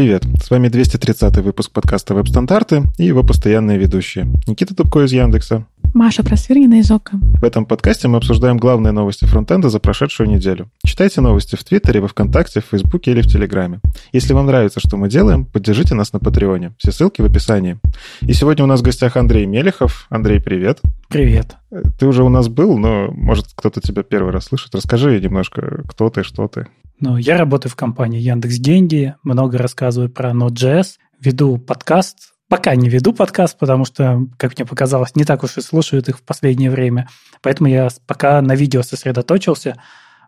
Привет! С вами 230 выпуск подкаста «Веб-стандарты» и его постоянные ведущие. Никита Дубко из Яндекса. Маша Просвирнина из ОКО. В этом подкасте мы обсуждаем главные новости фронтенда за прошедшую неделю. Читайте новости в Твиттере, во Вконтакте, в Фейсбуке или в Телеграме. Если вам нравится, что мы делаем, поддержите нас на Патреоне. Все ссылки в описании. И сегодня у нас в гостях Андрей Мелехов. Андрей, привет. Привет. Ты уже у нас был, но, может, кто-то тебя первый раз слышит. Расскажи немножко, кто ты, что ты. Ну, я работаю в компании Яндекс Деньги, много рассказываю про Node.js, веду подкаст. Пока не веду подкаст, потому что, как мне показалось, не так уж и слушают их в последнее время. Поэтому я пока на видео сосредоточился.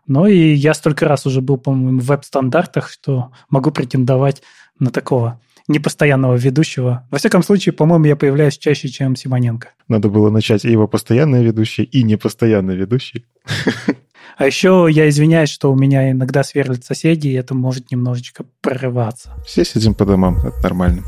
Но и я столько раз уже был, по-моему, в веб-стандартах, что могу претендовать на такого непостоянного ведущего. Во всяком случае, по-моему, я появляюсь чаще, чем Симоненко. Надо было начать и его постоянный ведущий, и непостоянный ведущий. А еще я извиняюсь, что у меня иногда сверлят соседи, и это может немножечко прорываться. Все сидим по домам, это нормально.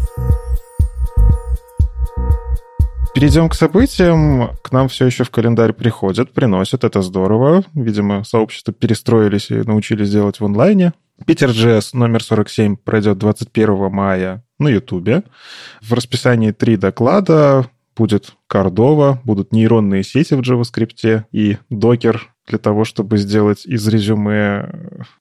Перейдем к событиям. К нам все еще в календарь приходят, приносят. Это здорово. Видимо, сообщества перестроились и научились делать в онлайне. Питер JS номер 47 пройдет 21 мая на Ютубе. В расписании три доклада. Будет Кордова, будут нейронные сети в JavaScript и докер для того, чтобы сделать из резюме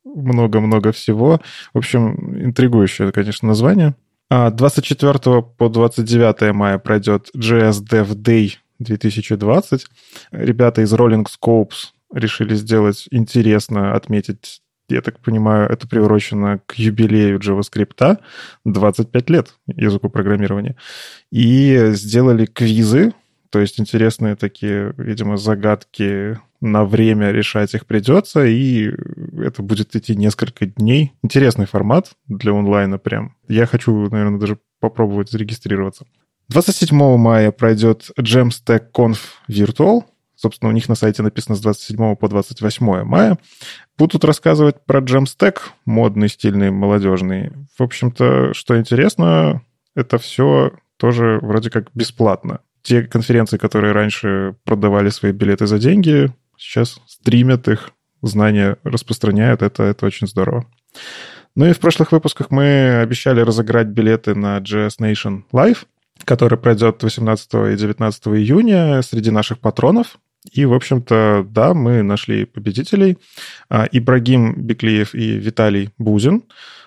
много-много всего. В общем, интригующее, конечно, название. 24 а по 29 мая пройдет JS Dev Day 2020. Ребята из Rolling Scopes решили сделать интересно, отметить я так понимаю, это приурочено к юбилею JavaScript, 25 лет языку программирования. И сделали квизы, то есть интересные такие, видимо, загадки на время решать их придется, и это будет идти несколько дней. Интересный формат для онлайна прям. Я хочу, наверное, даже попробовать зарегистрироваться. 27 мая пройдет Jamstack Conf Virtual. Собственно, у них на сайте написано с 27 по 28 мая. Будут рассказывать про Jamstack, модный, стильный, молодежный. В общем-то, что интересно, это все тоже вроде как бесплатно. Те конференции, которые раньше продавали свои билеты за деньги, сейчас стримят их, знания распространяют, это, это очень здорово. Ну и в прошлых выпусках мы обещали разыграть билеты на JS Nation Live, который пройдет 18 и 19 июня среди наших патронов. И, в общем-то, да, мы нашли победителей. А, Ибрагим Беклеев и Виталий Бузин.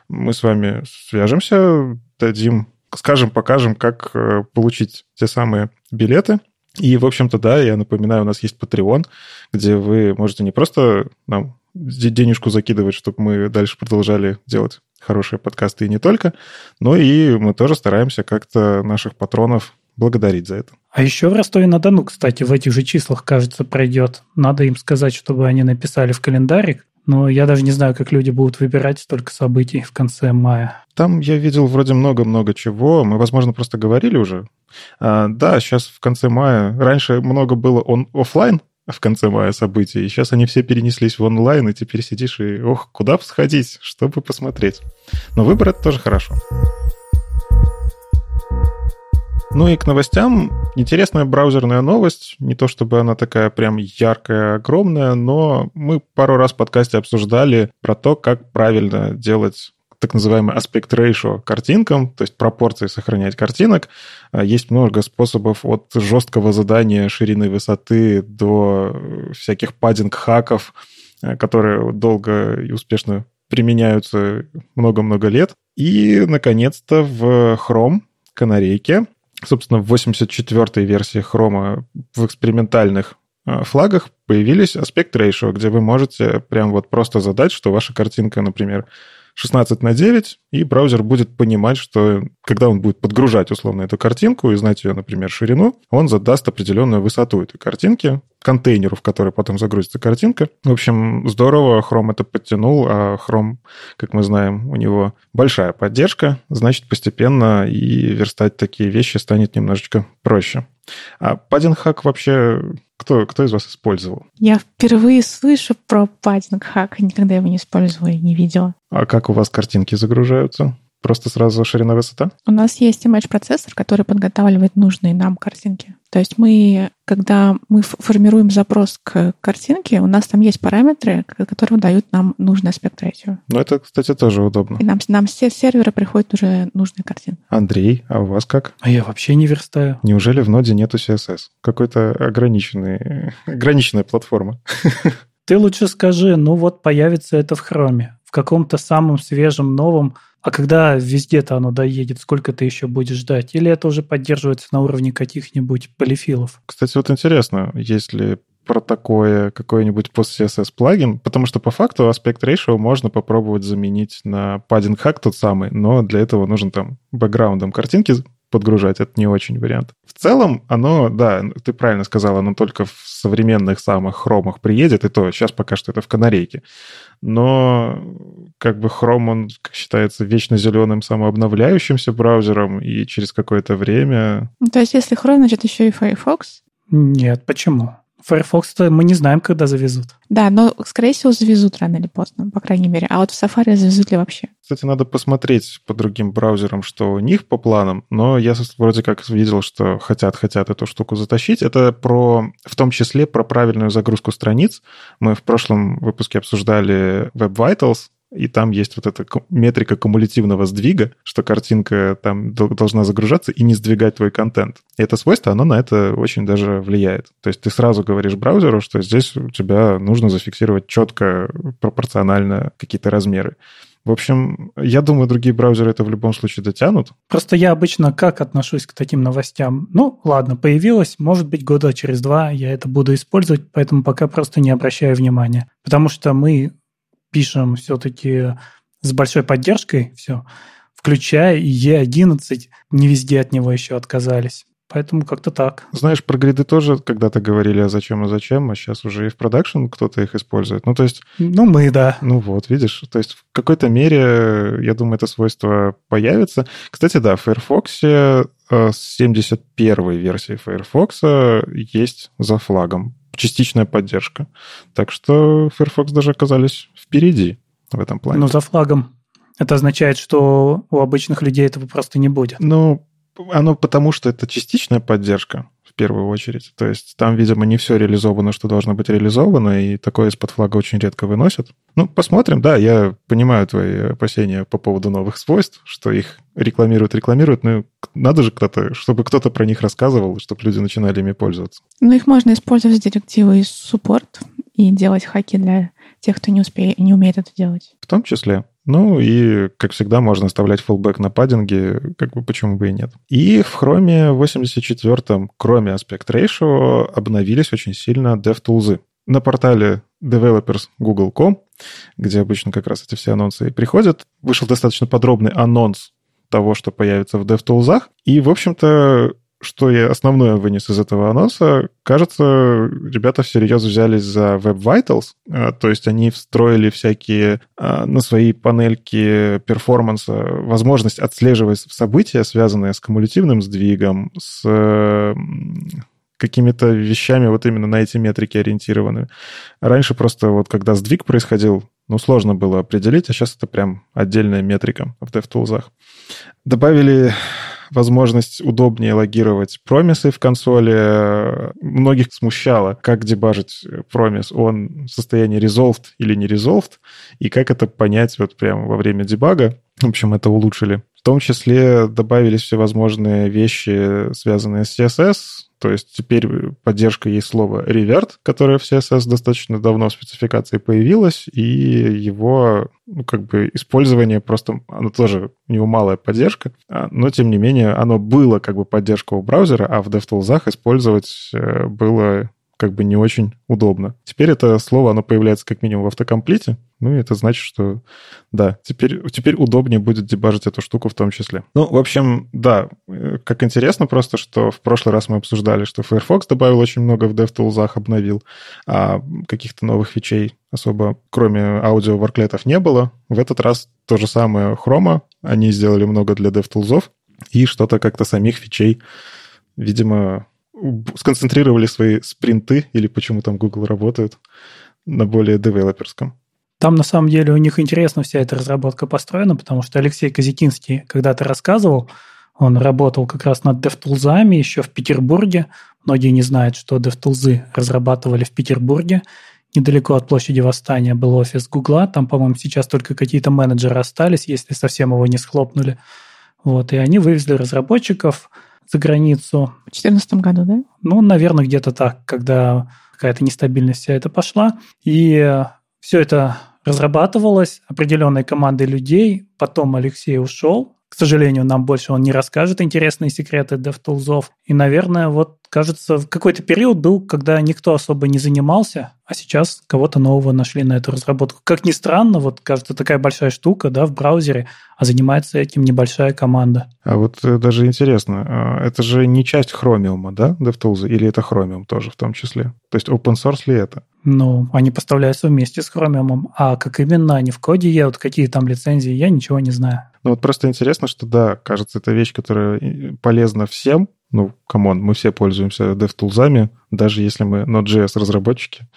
Мы с вами свяжемся, дадим, скажем, покажем, как э, получить те самые билеты. И, в общем-то, да, я напоминаю, у нас есть Patreon, где вы можете не просто нам денежку закидывать, чтобы мы дальше продолжали делать хорошие подкасты и не только, но и мы тоже стараемся как-то наших патронов благодарить за это. А еще в Ростове-на-Дону, кстати, в этих же числах, кажется, пройдет. Надо им сказать, чтобы они написали в календарик, но я даже не знаю, как люди будут выбирать столько событий в конце мая. Там я видел вроде много-много чего. Мы, возможно, просто говорили уже. А, да, сейчас в конце мая. Раньше много было он офлайн в конце мая событий, и сейчас они все перенеслись в онлайн, и теперь сидишь и, ох, куда сходить, чтобы посмотреть. Но выбор — это тоже хорошо. Ну и к новостям. Интересная браузерная новость. Не то чтобы она такая прям яркая, огромная, но мы пару раз в подкасте обсуждали про то, как правильно делать так называемый аспект ratio картинкам, то есть пропорции сохранять картинок. А, есть много способов от жесткого задания ширины высоты до всяких паддинг-хаков, э, которые долго и успешно применяются много-много лет. И, наконец-то, в Chrome канарейке собственно, в 84-й версии Chrome в экспериментальных э, флагах появились аспект ratio, где вы можете прям вот просто задать, что ваша картинка, например, 16 на 9, и браузер будет понимать, что когда он будет подгружать условно эту картинку и знать ее, например, ширину, он задаст определенную высоту этой картинки, контейнеру, в который потом загрузится картинка. В общем, здорово, Chrome это подтянул, а Chrome, как мы знаем, у него большая поддержка, значит, постепенно и верстать такие вещи станет немножечко проще. А паддинг-хак вообще кто, кто из вас использовал? Я впервые слышу про паддинг-хак, никогда его не использовала и не видела. А как у вас картинки загружаются? Просто сразу ширина высота? У нас есть image-процессор, который подготавливает нужные нам картинки. То есть мы, когда мы формируем запрос к картинке, у нас там есть параметры, которые дают нам нужный аспект ratio. Ну, это, кстати, тоже удобно. И нам, нам все серверы приходят уже нужные картинки. Андрей, а у вас как? А я вообще не верстаю. Неужели в ноде нету CSS? Какой-то ограниченный, ограниченная платформа. Ты лучше скажи, ну вот появится это в хроме, в каком-то самом свежем, новом а когда везде-то оно доедет, сколько ты еще будешь ждать? Или это уже поддерживается на уровне каких-нибудь полифилов? Кстати, вот интересно, если про такое какой-нибудь post-CSS плагин, потому что по факту аспект ratio можно попробовать заменить на padding hack тот самый, но для этого нужен там бэкграундом картинки подгружать, это не очень вариант. В целом, оно, да, ты правильно сказал, оно только в современных самых хромах приедет, и то сейчас пока что это в канарейке. Но как бы Chrome, он как считается вечно зеленым самообновляющимся браузером, и через какое-то время... То есть если Chrome, значит еще и Firefox? Нет, почему? Firefox мы не знаем, когда завезут. Да, но, скорее всего, завезут рано или поздно, по крайней мере. А вот в Safari завезут ли вообще? Кстати, надо посмотреть по другим браузерам, что у них по планам, но я вроде как видел, что хотят-хотят эту штуку затащить. Это про, в том числе про правильную загрузку страниц. Мы в прошлом выпуске обсуждали Web Vitals, и там есть вот эта метрика кумулятивного сдвига, что картинка там должна загружаться и не сдвигать твой контент. И это свойство, оно на это очень даже влияет. То есть ты сразу говоришь браузеру, что здесь у тебя нужно зафиксировать четко, пропорционально какие-то размеры. В общем, я думаю, другие браузеры это в любом случае дотянут. Просто я обычно как отношусь к таким новостям? Ну, ладно, появилось, может быть, года через два я это буду использовать, поэтому пока просто не обращаю внимания. Потому что мы пишем все-таки с большой поддержкой все, включая и E11, не везде от него еще отказались. Поэтому как-то так. Знаешь, про гриды тоже когда-то говорили, а зачем, а зачем, а сейчас уже и в продакшн кто-то их использует. Ну, то есть... Ну, мы, да. Ну вот, видишь, то есть в какой-то мере, я думаю, это свойство появится. Кстати, да, в Firefox э, с 71 версии Firefox есть за флагом частичная поддержка. Так что Firefox даже оказались впереди в этом плане. Но за флагом. Это означает, что у обычных людей этого просто не будет. Ну, оно потому, что это частичная поддержка первую очередь. То есть там, видимо, не все реализовано, что должно быть реализовано, и такое из-под флага очень редко выносят. Ну, посмотрим. Да, я понимаю твои опасения по поводу новых свойств, что их рекламируют, рекламируют, но надо же кто-то, чтобы кто-то про них рассказывал, чтобы люди начинали ими пользоваться. Ну, их можно использовать с директивой support и делать хаки для тех, кто не, успеет, не умеет это делать. В том числе. Ну и, как всегда, можно оставлять фуллбэк на паддинге, как бы почему бы и нет. И в Chrome 84, кроме Aspect Ratio, обновились очень сильно DevTools. На портале developers.google.com, где обычно как раз эти все анонсы приходят, вышел достаточно подробный анонс того, что появится в DevTools. И, в общем-то, что я основное вынес из этого анонса, кажется, ребята всерьез взялись за Web Vitals, а, то есть они встроили всякие а, на свои панельки перформанса возможность отслеживать события, связанные с кумулятивным сдвигом, с какими-то вещами вот именно на эти метрики ориентированы. Раньше просто вот когда сдвиг происходил, ну, сложно было определить, а сейчас это прям отдельная метрика в DevTools. Добавили возможность удобнее логировать промисы в консоли. Многих смущало, как дебажить промис, он в состоянии resolved или не resolved, и как это понять вот прямо во время дебага. В общем, это улучшили. Том числе добавились всевозможные вещи, связанные с CSS, то есть теперь поддержка есть слова revert, которое в CSS достаточно давно в спецификации появилось, и его ну, как бы использование просто, оно тоже, у него малая поддержка, а, но тем не менее оно было как бы поддержка у браузера, а в DevTools использовать э, было как бы не очень удобно. Теперь это слово, оно появляется как минимум в автокомплите, ну и это значит, что да, теперь, теперь удобнее будет дебажить эту штуку в том числе. Ну, в общем, да, э, как интересно просто, что в прошлый раз мы обсуждали, что Firefox добавил очень много в DevTools, обновил, а каких-то новых фичей особо, кроме аудио-ворклетов, не было. В этот раз то же самое Chrome, они сделали много для DevTools, и что-то как-то самих фичей, видимо, сконцентрировали свои спринты, или почему там Google работает, на более девелоперском. Там на самом деле у них интересно вся эта разработка построена, потому что Алексей Казикинский когда-то рассказывал, он работал как раз над DevTools еще в Петербурге. Многие не знают, что DevTools разрабатывали в Петербурге. Недалеко от площади Восстания был офис Гугла. Там, по-моему, сейчас только какие-то менеджеры остались, если совсем его не схлопнули. Вот, и они вывезли разработчиков за границу. В 2014 году, да? Ну, наверное, где-то так, когда какая-то нестабильность вся это пошла. И все это разрабатывалось определенной командой людей. Потом Алексей ушел, к сожалению, нам больше он не расскажет интересные секреты DevTools. И, наверное, вот, кажется, в какой-то период был, когда никто особо не занимался, а сейчас кого-то нового нашли на эту разработку. Как ни странно, вот, кажется, такая большая штука, да, в браузере, а занимается этим небольшая команда. А вот э, даже интересно, а, это же не часть Chromium, да, DevTools, или это Chromium тоже в том числе? То есть open source ли это? Ну, они поставляются вместе с Chromium, а как именно они в коде едут, какие там лицензии, я ничего не знаю. Ну вот просто интересно, что да, кажется, это вещь, которая полезна всем. Ну, come on, мы все пользуемся DevTools, даже если мы Node.js разработчики.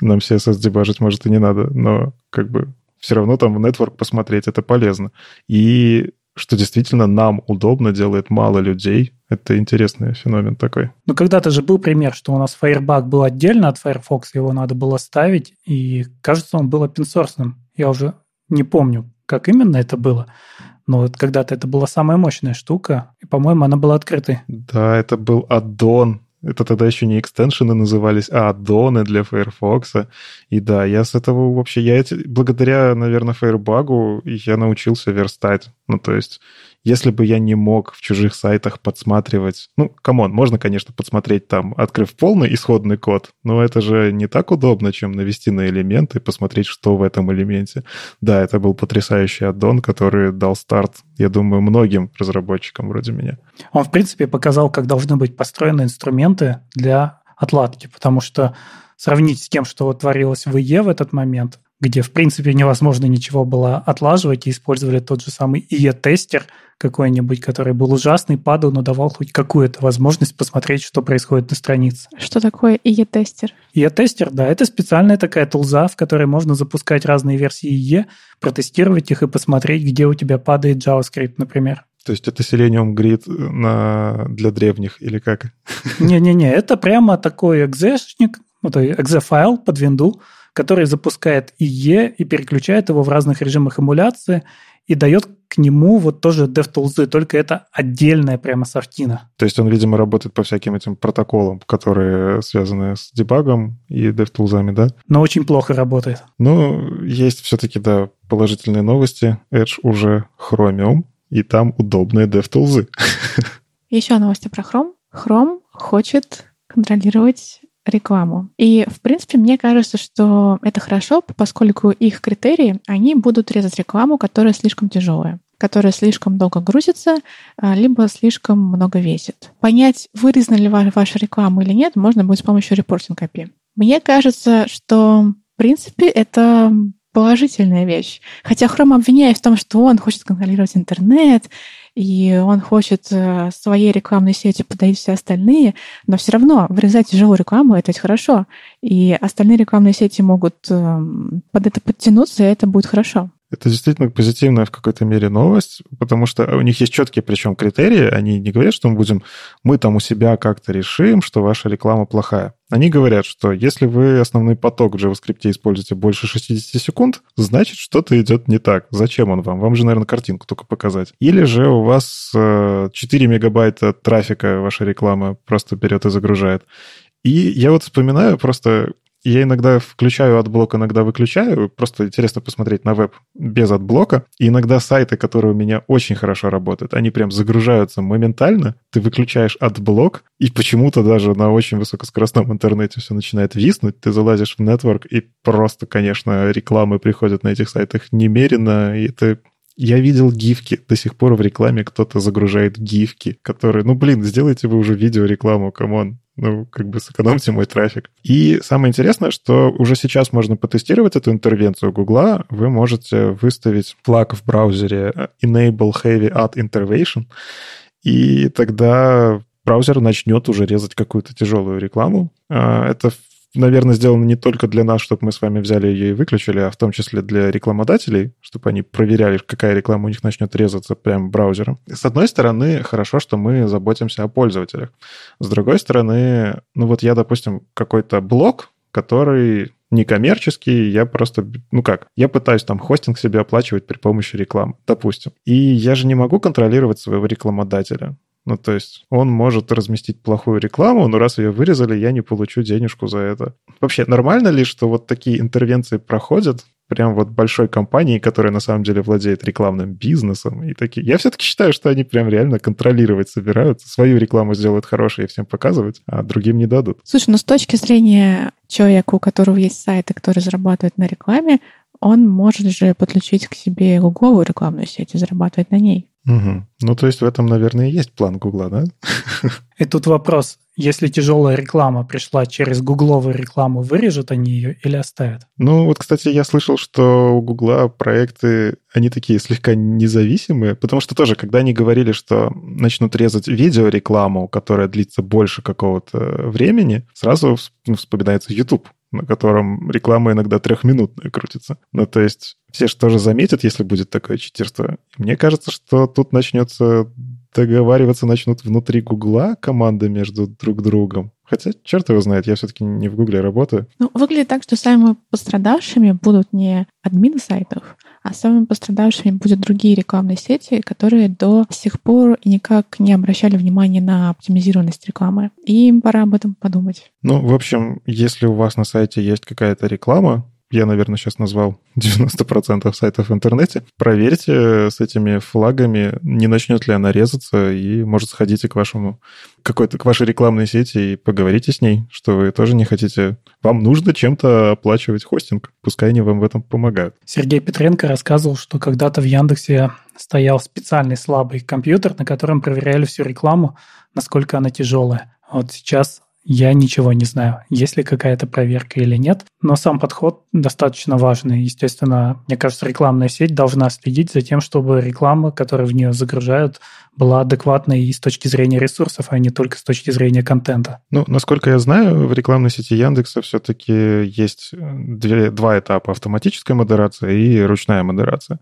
Нам CSS дебажить, может, и не надо, но как бы все равно там в network посмотреть, это полезно. И что действительно нам удобно, делает мало людей. Это интересный феномен такой. Ну, когда-то же был пример, что у нас Firebug был отдельно от Firefox, его надо было ставить, и, кажется, он был open source. Я уже не помню, как именно это было. Но вот когда-то это была самая мощная штука, и, по-моему, она была открытой. Да, это был аддон. Это тогда еще не экстеншены назывались, а аддоны для Firefox. И да, я с этого вообще... Я эти, благодаря, наверное, Firebug я научился верстать. Ну, то есть если бы я не мог в чужих сайтах подсматривать... Ну, come on, можно, конечно, подсмотреть там, открыв полный исходный код, но это же не так удобно, чем навести на элемент и посмотреть, что в этом элементе. Да, это был потрясающий аддон, который дал старт, я думаю, многим разработчикам вроде меня. Он, в принципе, показал, как должны быть построены инструменты для отладки, потому что сравнить с тем, что творилось в IE в этот момент, где, в принципе, невозможно ничего было отлаживать, и использовали тот же самый IE-тестер, какой-нибудь, который был ужасный, падал, но давал хоть какую-то возможность посмотреть, что происходит на странице. Что такое IE-тестер? IE-тестер, да, это специальная такая тулза, в которой можно запускать разные версии IE, протестировать их и посмотреть, где у тебя падает JavaScript, например. То есть это Selenium Grid на... для древних или как? Не-не-не, это прямо такой экзешник, это exe-файл под винду, который запускает IE и переключает его в разных режимах эмуляции, и дает к нему вот тоже DevTools, только это отдельная прямо софтина. То есть он, видимо, работает по всяким этим протоколам, которые связаны с дебагом и DevTools, да? Но очень плохо работает. Ну, есть все-таки, да, положительные новости. Edge уже Chromium, и там удобные DevTools. Еще новости про Chrome. Chrome хочет контролировать рекламу. И, в принципе, мне кажется, что это хорошо, поскольку их критерии, они будут резать рекламу, которая слишком тяжелая которая слишком долго грузится, а, либо слишком много весит. Понять, вырезана ли ваша реклама или нет, можно будет с помощью репортинг API. Мне кажется, что, в принципе, это положительная вещь. Хотя Chrome обвиняет в том, что он хочет контролировать интернет, и он хочет э, своей рекламной сетью подавить все остальные, но все равно вырезать тяжелую рекламу — это ведь хорошо. И остальные рекламные сети могут эм, под это подтянуться, и это будет хорошо. Это действительно позитивная в какой-то мере новость, потому что у них есть четкие причем критерии. Они не говорят, что мы будем, мы там у себя как-то решим, что ваша реклама плохая. Они говорят, что если вы основной поток в JavaScript используете больше 60 секунд, значит, что-то идет не так. Зачем он вам? Вам же, наверное, картинку только показать. Или же у вас 4 э, мегабайта трафика ваша реклама просто берет и загружает. И я вот вспоминаю просто я иногда включаю AdBlock, иногда выключаю. Просто интересно посмотреть на веб без AdBlock'а. И иногда сайты, которые у меня очень хорошо работают, они прям загружаются моментально. Ты выключаешь AdBlock, и почему-то даже на очень высокоскоростном интернете все начинает виснуть. Ты залазишь в network, и просто, конечно, рекламы приходят на этих сайтах немерено. И это я видел гифки. До сих пор в рекламе кто-то загружает гифки, которые... Ну, блин, сделайте вы уже видеорекламу, come on ну, как бы сэкономьте мой трафик. И самое интересное, что уже сейчас можно потестировать эту интервенцию Гугла. Вы можете выставить флаг в браузере э, Enable Heavy Ad Intervention, и тогда браузер начнет уже резать какую-то тяжелую рекламу. А, это наверное, сделано не только для нас, чтобы мы с вами взяли ее и выключили, а в том числе для рекламодателей, чтобы они проверяли, какая реклама у них начнет резаться прямо браузером. С одной стороны, хорошо, что мы заботимся о пользователях. С другой стороны, ну вот я, допустим, какой-то блог, который некоммерческий, я просто, ну как, я пытаюсь там хостинг себе оплачивать при помощи рекламы, допустим. И я же не могу контролировать своего рекламодателя. Ну, то есть он может разместить плохую рекламу, но раз ее вырезали, я не получу денежку за это. Вообще, нормально ли, что вот такие интервенции проходят прям вот большой компании, которая на самом деле владеет рекламным бизнесом и такие. Я все-таки считаю, что они прям реально контролировать собираются, свою рекламу сделают хорошей и всем показывать, а другим не дадут. Слушай, ну с точки зрения человека, у которого есть сайт, и который зарабатывает на рекламе, он может же подключить к себе гугловую рекламную сеть и зарабатывать на ней. Угу. Ну, то есть в этом, наверное, и есть план Гугла, да? И тут вопрос, если тяжелая реклама пришла через гугловую рекламу, вырежут они ее или оставят? Ну, вот, кстати, я слышал, что у Гугла проекты, они такие слегка независимые, потому что тоже, когда они говорили, что начнут резать видеорекламу, которая длится больше какого-то времени, сразу вспоминается YouTube на котором реклама иногда трехминутная крутится. Ну, то есть все же тоже заметят, если будет такое читерство. Мне кажется, что тут начнется договариваться начнут внутри Гугла команды между друг другом. Хотя, черт его знает, я все-таки не в Гугле работаю. Ну, выглядит так, что самыми пострадавшими будут не админы сайтов, а самыми пострадавшими будут другие рекламные сети, которые до сих пор никак не обращали внимания на оптимизированность рекламы. И им пора об этом подумать. Ну, в общем, если у вас на сайте есть какая-то реклама, я, наверное, сейчас назвал 90% сайтов в интернете. Проверьте с этими флагами, не начнет ли она резаться, и, может, сходите к вашему какой-то к вашей рекламной сети и поговорите с ней, что вы тоже не хотите. Вам нужно чем-то оплачивать хостинг. Пускай они вам в этом помогают. Сергей Петренко рассказывал, что когда-то в Яндексе стоял специальный слабый компьютер, на котором проверяли всю рекламу, насколько она тяжелая. Вот сейчас я ничего не знаю, есть ли какая-то проверка или нет, но сам подход достаточно важный. Естественно, мне кажется, рекламная сеть должна следить за тем, чтобы реклама, которую в нее загружают, была адекватной и с точки зрения ресурсов, а не только с точки зрения контента. Ну, насколько я знаю, в рекламной сети Яндекса все-таки есть две, два этапа. Автоматическая модерация и ручная модерация.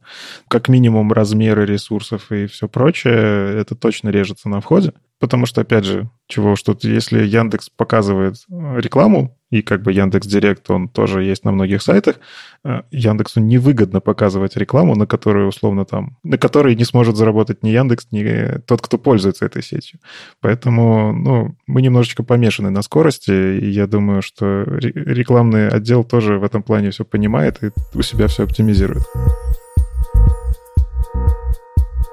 Как минимум размеры ресурсов и все прочее, это точно режется на входе. Потому что, опять же, чего что если Яндекс показывает э, рекламу, и как бы Яндекс Директ, он тоже есть на многих сайтах, э, Яндексу невыгодно показывать рекламу, на которую условно там, на которой не сможет заработать ни Яндекс, ни тот, кто пользуется этой сетью. Поэтому, ну, мы немножечко помешаны на скорости, и я думаю, что рекламный отдел тоже в этом плане все понимает и у себя все оптимизирует.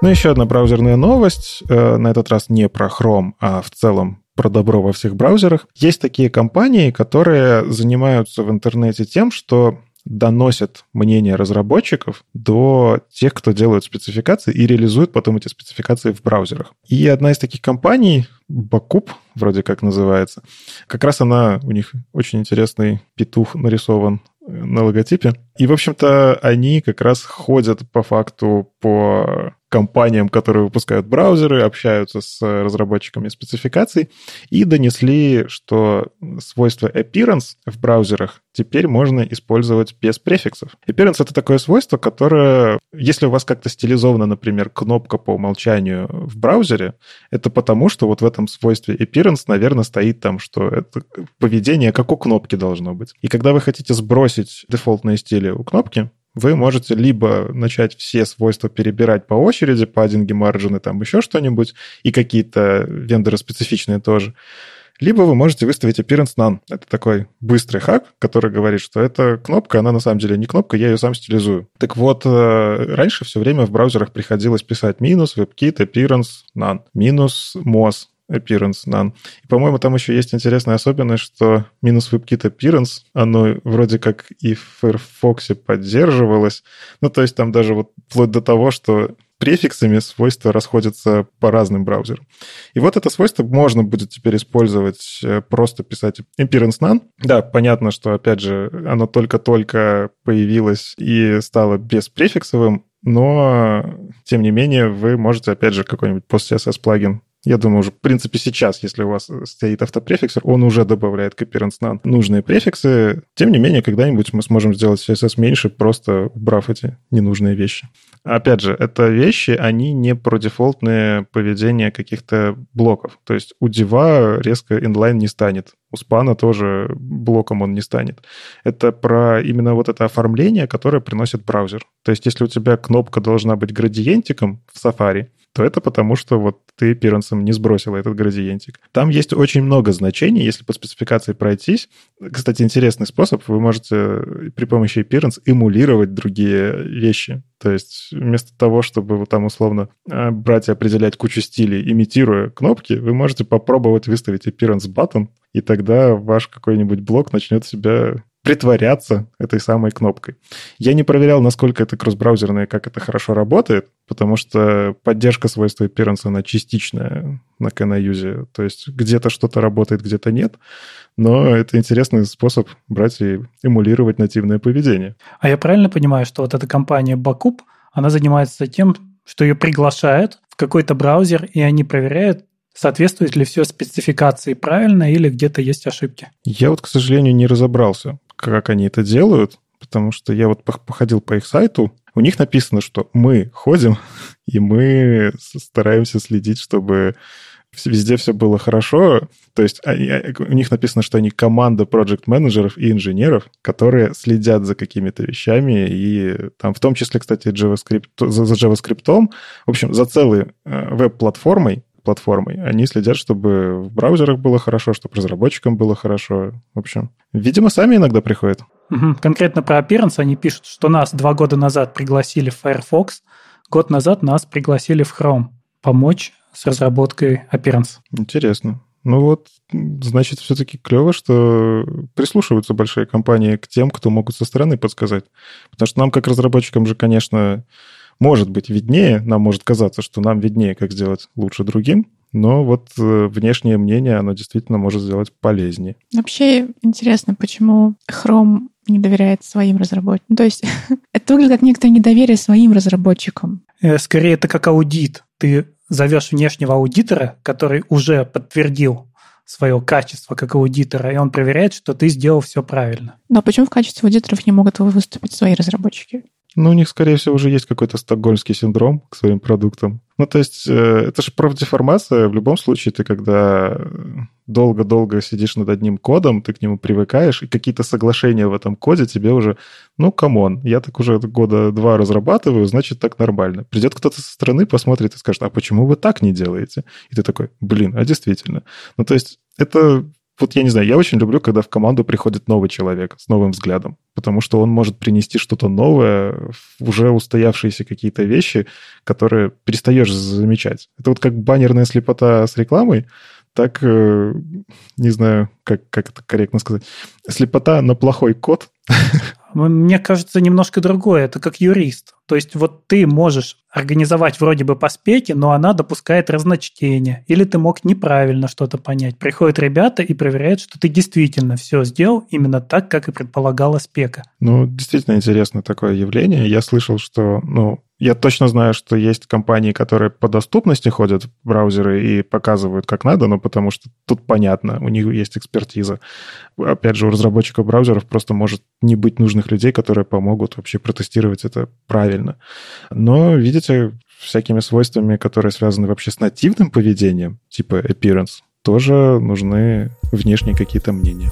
Ну, еще одна браузерная новость, э, на этот раз не про Chrome, а в целом про добро во всех браузерах. Есть такие компании, которые занимаются в интернете тем, что доносят мнение разработчиков до тех, кто делает спецификации и реализует потом эти спецификации в браузерах. И одна из таких компаний, Бакуб, вроде как называется, как раз она, у них очень интересный петух нарисован на логотипе. И, в общем-то, они как раз ходят по факту по компаниям, которые выпускают браузеры, общаются с разработчиками спецификаций и донесли, что свойство appearance в браузерах теперь можно использовать без префиксов. Appearance — это такое свойство, которое, если у вас как-то стилизована, например, кнопка по умолчанию в браузере, это потому, что вот в этом свойстве appearance, наверное, стоит там, что это поведение как у кнопки должно быть. И когда вы хотите сбросить дефолтные стили у кнопки, вы можете либо начать все свойства перебирать по очереди, паддинги, марджины, там еще что-нибудь, и какие-то вендоры специфичные тоже, либо вы можете выставить appearance none. Это такой быстрый хак, который говорит, что эта кнопка, она на самом деле не кнопка, я ее сам стилизую. Так вот, э, раньше все время в браузерах приходилось писать минус WebKit appearance none, минус MOS appearance none. И, по-моему, там еще есть интересная особенность, что минус WebKit appearance, оно вроде как и в Firefox поддерживалось. Ну, то есть там даже вот вплоть до того, что префиксами свойства расходятся по разным браузерам. И вот это свойство можно будет теперь использовать, э, просто писать appearance none. Да, понятно, что, опять же, оно только-только появилось и стало беспрефиксовым, но, тем не менее, вы можете, опять же, какой-нибудь post-CSS плагин Я думаю, уже, в принципе, сейчас, если у вас стоит автопрефиксер, он уже добавляет к appearance на нужные префиксы. Тем не менее, когда-нибудь мы сможем сделать CSS меньше, просто убрав эти ненужные вещи. Опять же, это вещи, они не про дефолтное поведение каких-то блоков. То есть у дива резко inline не станет. У спана тоже блоком он не станет. Это про именно вот это оформление, которое приносит браузер. То есть если у тебя кнопка должна быть градиентиком в Safari, то это потому, что вот ты пиренсом не сбросила этот градиентик. Там есть очень много значений, если по спецификации пройтись. Кстати, интересный способ. Вы можете при помощи appearance эмулировать другие вещи. То есть вместо того, чтобы вот там условно а, брать и определять кучу стилей, имитируя кнопки, вы можете попробовать выставить appearance button, и тогда ваш какой-нибудь блок начнет себя притворяться этой самой кнопкой. Я не проверял, насколько это кросс-браузерное, как это хорошо работает, потому что поддержка свойства appearance, она частичная на KNUse. То есть где-то что-то работает, где-то нет. Но это интересный способ брать и эмулировать нативное поведение. А я правильно понимаю, что вот эта компания Backup, она занимается тем, что ее приглашают в какой-то браузер, и они проверяют, соответствует ли все спецификации правильно или где-то есть ошибки. Я вот, к сожалению, не разобрался как они это делают, потому что я вот походил по их сайту, у них написано, что мы ходим, и мы стараемся следить, чтобы везде все было хорошо. То есть они, а, у них написано, что они команда проект-менеджеров и инженеров, которые следят за какими-то вещами, и там в том числе, кстати, JavaScript, за, за JavaScript, в общем, за целой э, веб-платформой платформой. Они следят, чтобы в браузерах было хорошо, чтобы разработчикам было хорошо. В общем, видимо, сами иногда приходят. Угу. Конкретно про Appearance они пишут, что нас два года назад пригласили в Firefox, год назад нас пригласили в Chrome помочь с разработкой Appearance. Интересно. Ну вот, значит, все-таки клево, что прислушиваются большие компании к тем, кто могут со стороны подсказать. Потому что нам, как разработчикам же, конечно, может быть виднее, нам может казаться, что нам виднее, как сделать лучше другим, но вот э, внешнее мнение, оно действительно может сделать полезнее. Вообще интересно, почему Chrome не доверяет своим разработчикам. То есть это выглядит как некоторое недоверие своим разработчикам. Э, скорее, это как аудит. Ты зовешь внешнего аудитора, который уже подтвердил свое качество как аудитора, и он проверяет, что ты сделал все правильно. Но почему в качестве аудиторов не могут выступить свои разработчики? Ну, у них, скорее всего, уже есть какой-то стокгольмский синдром к своим продуктам. Ну, то есть, э, это же профдеформация. В любом случае, ты когда долго-долго сидишь над одним кодом, ты к нему привыкаешь, и какие-то соглашения в этом коде тебе уже, ну, come on, я так уже года два разрабатываю, значит, так нормально. Придет кто-то со стороны, посмотрит и скажет, а почему вы так не делаете? И ты такой, блин, а действительно. Ну, то есть, это вот я не знаю, я очень люблю, когда в команду приходит новый человек с новым взглядом, потому что он может принести что-то новое, уже устоявшиеся какие-то вещи, которые перестаешь замечать. Это вот как баннерная слепота с рекламой, так, э, не знаю, как, как это корректно сказать, слепота на плохой код. Мне кажется, немножко другое. Это как юрист. То есть вот ты можешь организовать вроде бы по спеке, но она допускает разночтение. Или ты мог неправильно что-то понять. Приходят ребята и проверяют, что ты действительно все сделал именно так, как и предполагала спека. Ну, действительно интересно такое явление. Я слышал, что ну, я точно знаю, что есть компании, которые по доступности ходят в браузеры и показывают как надо, но потому что тут понятно, у них есть экспертиза. Опять же, у разработчиков браузеров просто может не быть нужных людей, которые помогут вообще протестировать это правильно. Но, видите, всякими свойствами, которые связаны вообще с нативным поведением, типа appearance, тоже нужны внешние какие-то мнения.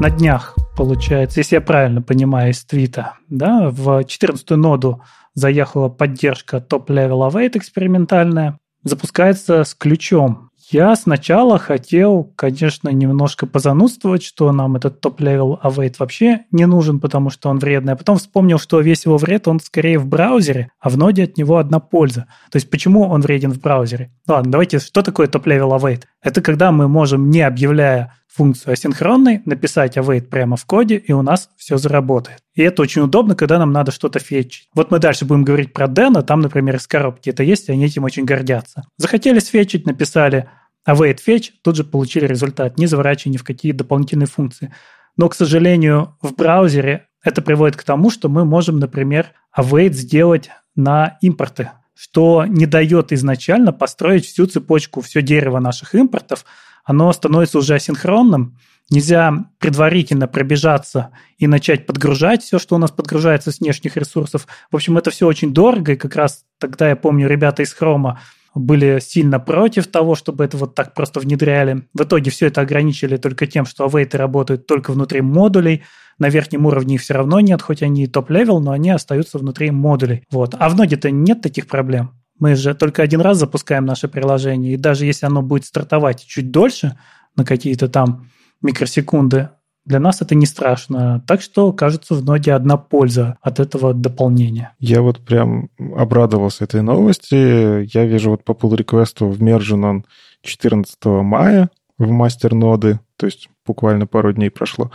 На днях получается, если я правильно понимаю из твита, да, в 14 ноду заехала поддержка топ-level await экспериментальная, запускается с ключом. Я сначала хотел, конечно, немножко позанудствовать, что нам этот топ-level await вообще не нужен, потому что он вредный. А потом вспомнил, что весь его вред, он скорее в браузере, а в ноде от него одна польза. То есть почему он вреден в браузере? Ладно, давайте, что такое топ-level await? Это когда мы можем, не объявляя функцию асинхронной, написать await прямо в коде, и у нас все заработает. И это очень удобно, когда нам надо что-то фетчить. Вот мы дальше будем говорить про Дэна, там, например, из коробки это есть, и они этим очень гордятся. Захотели сфетчить, написали await fetch, тут же получили результат, не заворачивая ни в какие дополнительные функции. Но, к сожалению, в браузере это приводит к тому, что мы можем, например, await сделать на импорты. что не дает изначально построить всю цепочку, все дерево наших импортов, оно становится уже асинхронным, Нельзя предварительно пробежаться и начать подгружать все, что у нас подгружается с внешних ресурсов. В общем, это все очень дорого, и как раз тогда я помню, ребята из Хрома были сильно против того, чтобы это вот так просто внедряли. В итоге все это ограничили только тем, что авейты работают только внутри модулей, на верхнем уровне их все равно нет, хоть они и top-level, но они остаются внутри модулей. Вот. А в ноде-то нет таких проблем. Мы же только один раз запускаем наше приложение, и даже если оно будет стартовать чуть дольше, на какие-то там микросекунды, для нас это не страшно. Так что, кажется, в ноде одна польза от этого дополнения. Я вот прям обрадовался этой новости. Я вижу вот по pull реквесту вмержен он 14 мая в мастер ноды, то есть буквально пару дней прошло.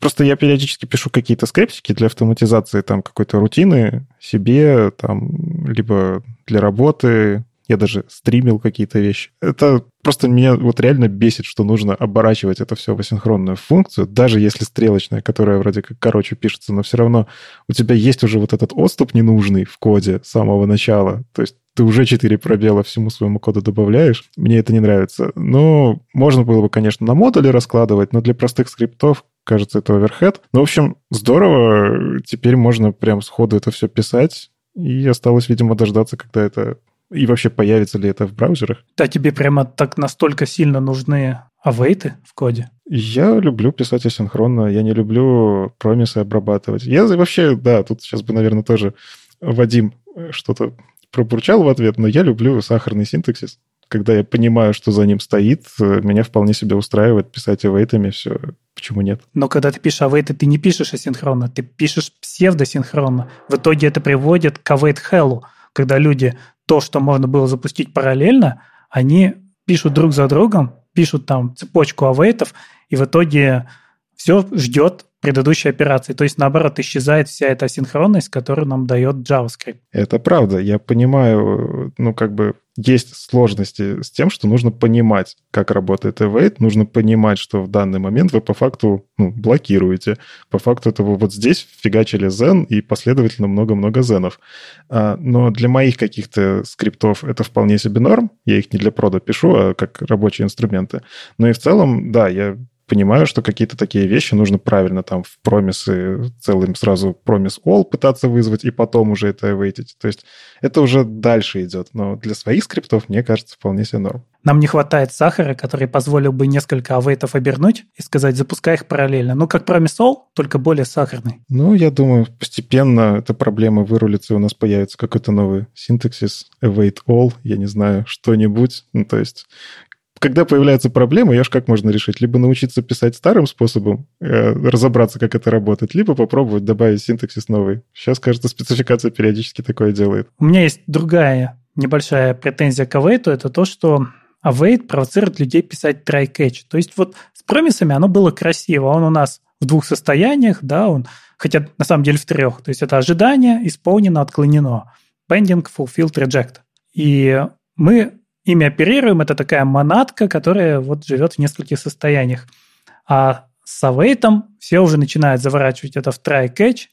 Просто я периодически пишу какие-то скриптики для автоматизации там какой-то рутины себе, там, либо для работы, я даже стримил какие-то вещи. Это просто меня вот реально бесит, что нужно оборачивать это все в асинхронную функцию, даже если стрелочная, которая вроде как короче пишется, но все равно у тебя есть уже вот этот отступ ненужный в коде с самого начала. То есть ты уже 4 пробела всему своему коду добавляешь. Мне это не нравится. Ну, можно было бы, конечно, на модули раскладывать, но для простых скриптов кажется, это оверхед. Ну, в общем, здорово. Теперь можно прям сходу это все писать. И осталось, видимо, дождаться, когда это и вообще появится ли это в браузерах? Да, тебе прямо так настолько сильно нужны авейты в коде? Я люблю писать асинхронно, я не люблю промисы обрабатывать. Я вообще, да, тут сейчас бы, наверное, тоже Вадим что-то пробурчал в ответ, но я люблю сахарный синтаксис. Когда я понимаю, что за ним стоит, меня вполне себе устраивает писать авейтами, все, почему нет? Но когда ты пишешь авейты, ты не пишешь асинхронно, ты пишешь псевдосинхронно. В итоге это приводит к await hell, когда люди то, что можно было запустить параллельно, они пишут друг за другом, пишут там цепочку авейтов, и в итоге все ждет предыдущей операции. То есть, наоборот, исчезает вся эта синхронность, которую нам дает JavaScript. Это правда. Я понимаю, ну, как бы есть сложности с тем, что нужно понимать, как работает await, нужно понимать, что в данный момент вы по факту ну, блокируете. По факту это вы вот здесь фигачили zen и последовательно много-много зенов. А, но для моих каких-то скриптов это вполне себе норм. Я их не для прода пишу, а как рабочие инструменты. Но и в целом, да, я понимаю, что какие-то такие вещи нужно правильно там в промисы целым сразу промис all пытаться вызвать и потом уже это awaited. То есть это уже дальше идет. Но для своих скриптов, мне кажется, вполне себе норм. Нам не хватает сахара, который позволил бы несколько авейтов обернуть и сказать, запускай их параллельно. Ну, как промис all, только более сахарный. Ну, я думаю, постепенно эта проблема вырулится, и у нас появится какой-то новый синтаксис, await all, я не знаю, что-нибудь. Ну, то есть когда появляются проблемы, я ж как можно решить? Либо научиться писать старым способом, э, разобраться, как это работает, либо попробовать добавить синтаксис новый. Сейчас, кажется, спецификация периодически такое делает. У меня есть другая небольшая претензия к Await, это то, что Await провоцирует людей писать try-catch. То есть вот с промисами оно было красиво. Он у нас в двух состояниях, да, он, хотя на самом деле в трех. То есть это ожидание, исполнено, отклонено. Pending, fulfilled, reject. И мы ими оперируем, это такая монадка, которая вот живет в нескольких состояниях. А с авейтом все уже начинают заворачивать это в try-catch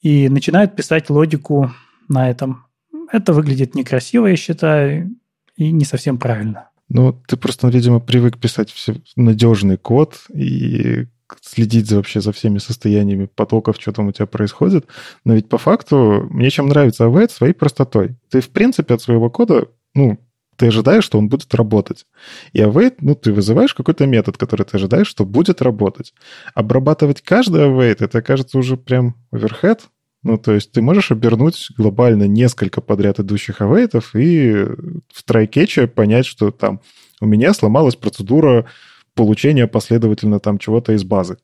и начинают писать логику на этом. Это выглядит некрасиво, я считаю, и не совсем правильно. Ну, ты просто, видимо, привык писать все надежный код и следить за, вообще за всеми состояниями потоков, что там у тебя происходит. Но ведь по факту мне чем нравится await своей простотой. Ты, в принципе, от своего кода, ну, ты ожидаешь, что он будет работать. И await, ну, ты вызываешь какой-то метод, который ты ожидаешь, что будет работать. Обрабатывать каждый await, это, кажется, уже прям overhead. Ну, то есть ты можешь обернуть глобально несколько подряд идущих авейтов и в трайкетче понять, что там у меня сломалась процедура получения последовательно там чего-то из базы.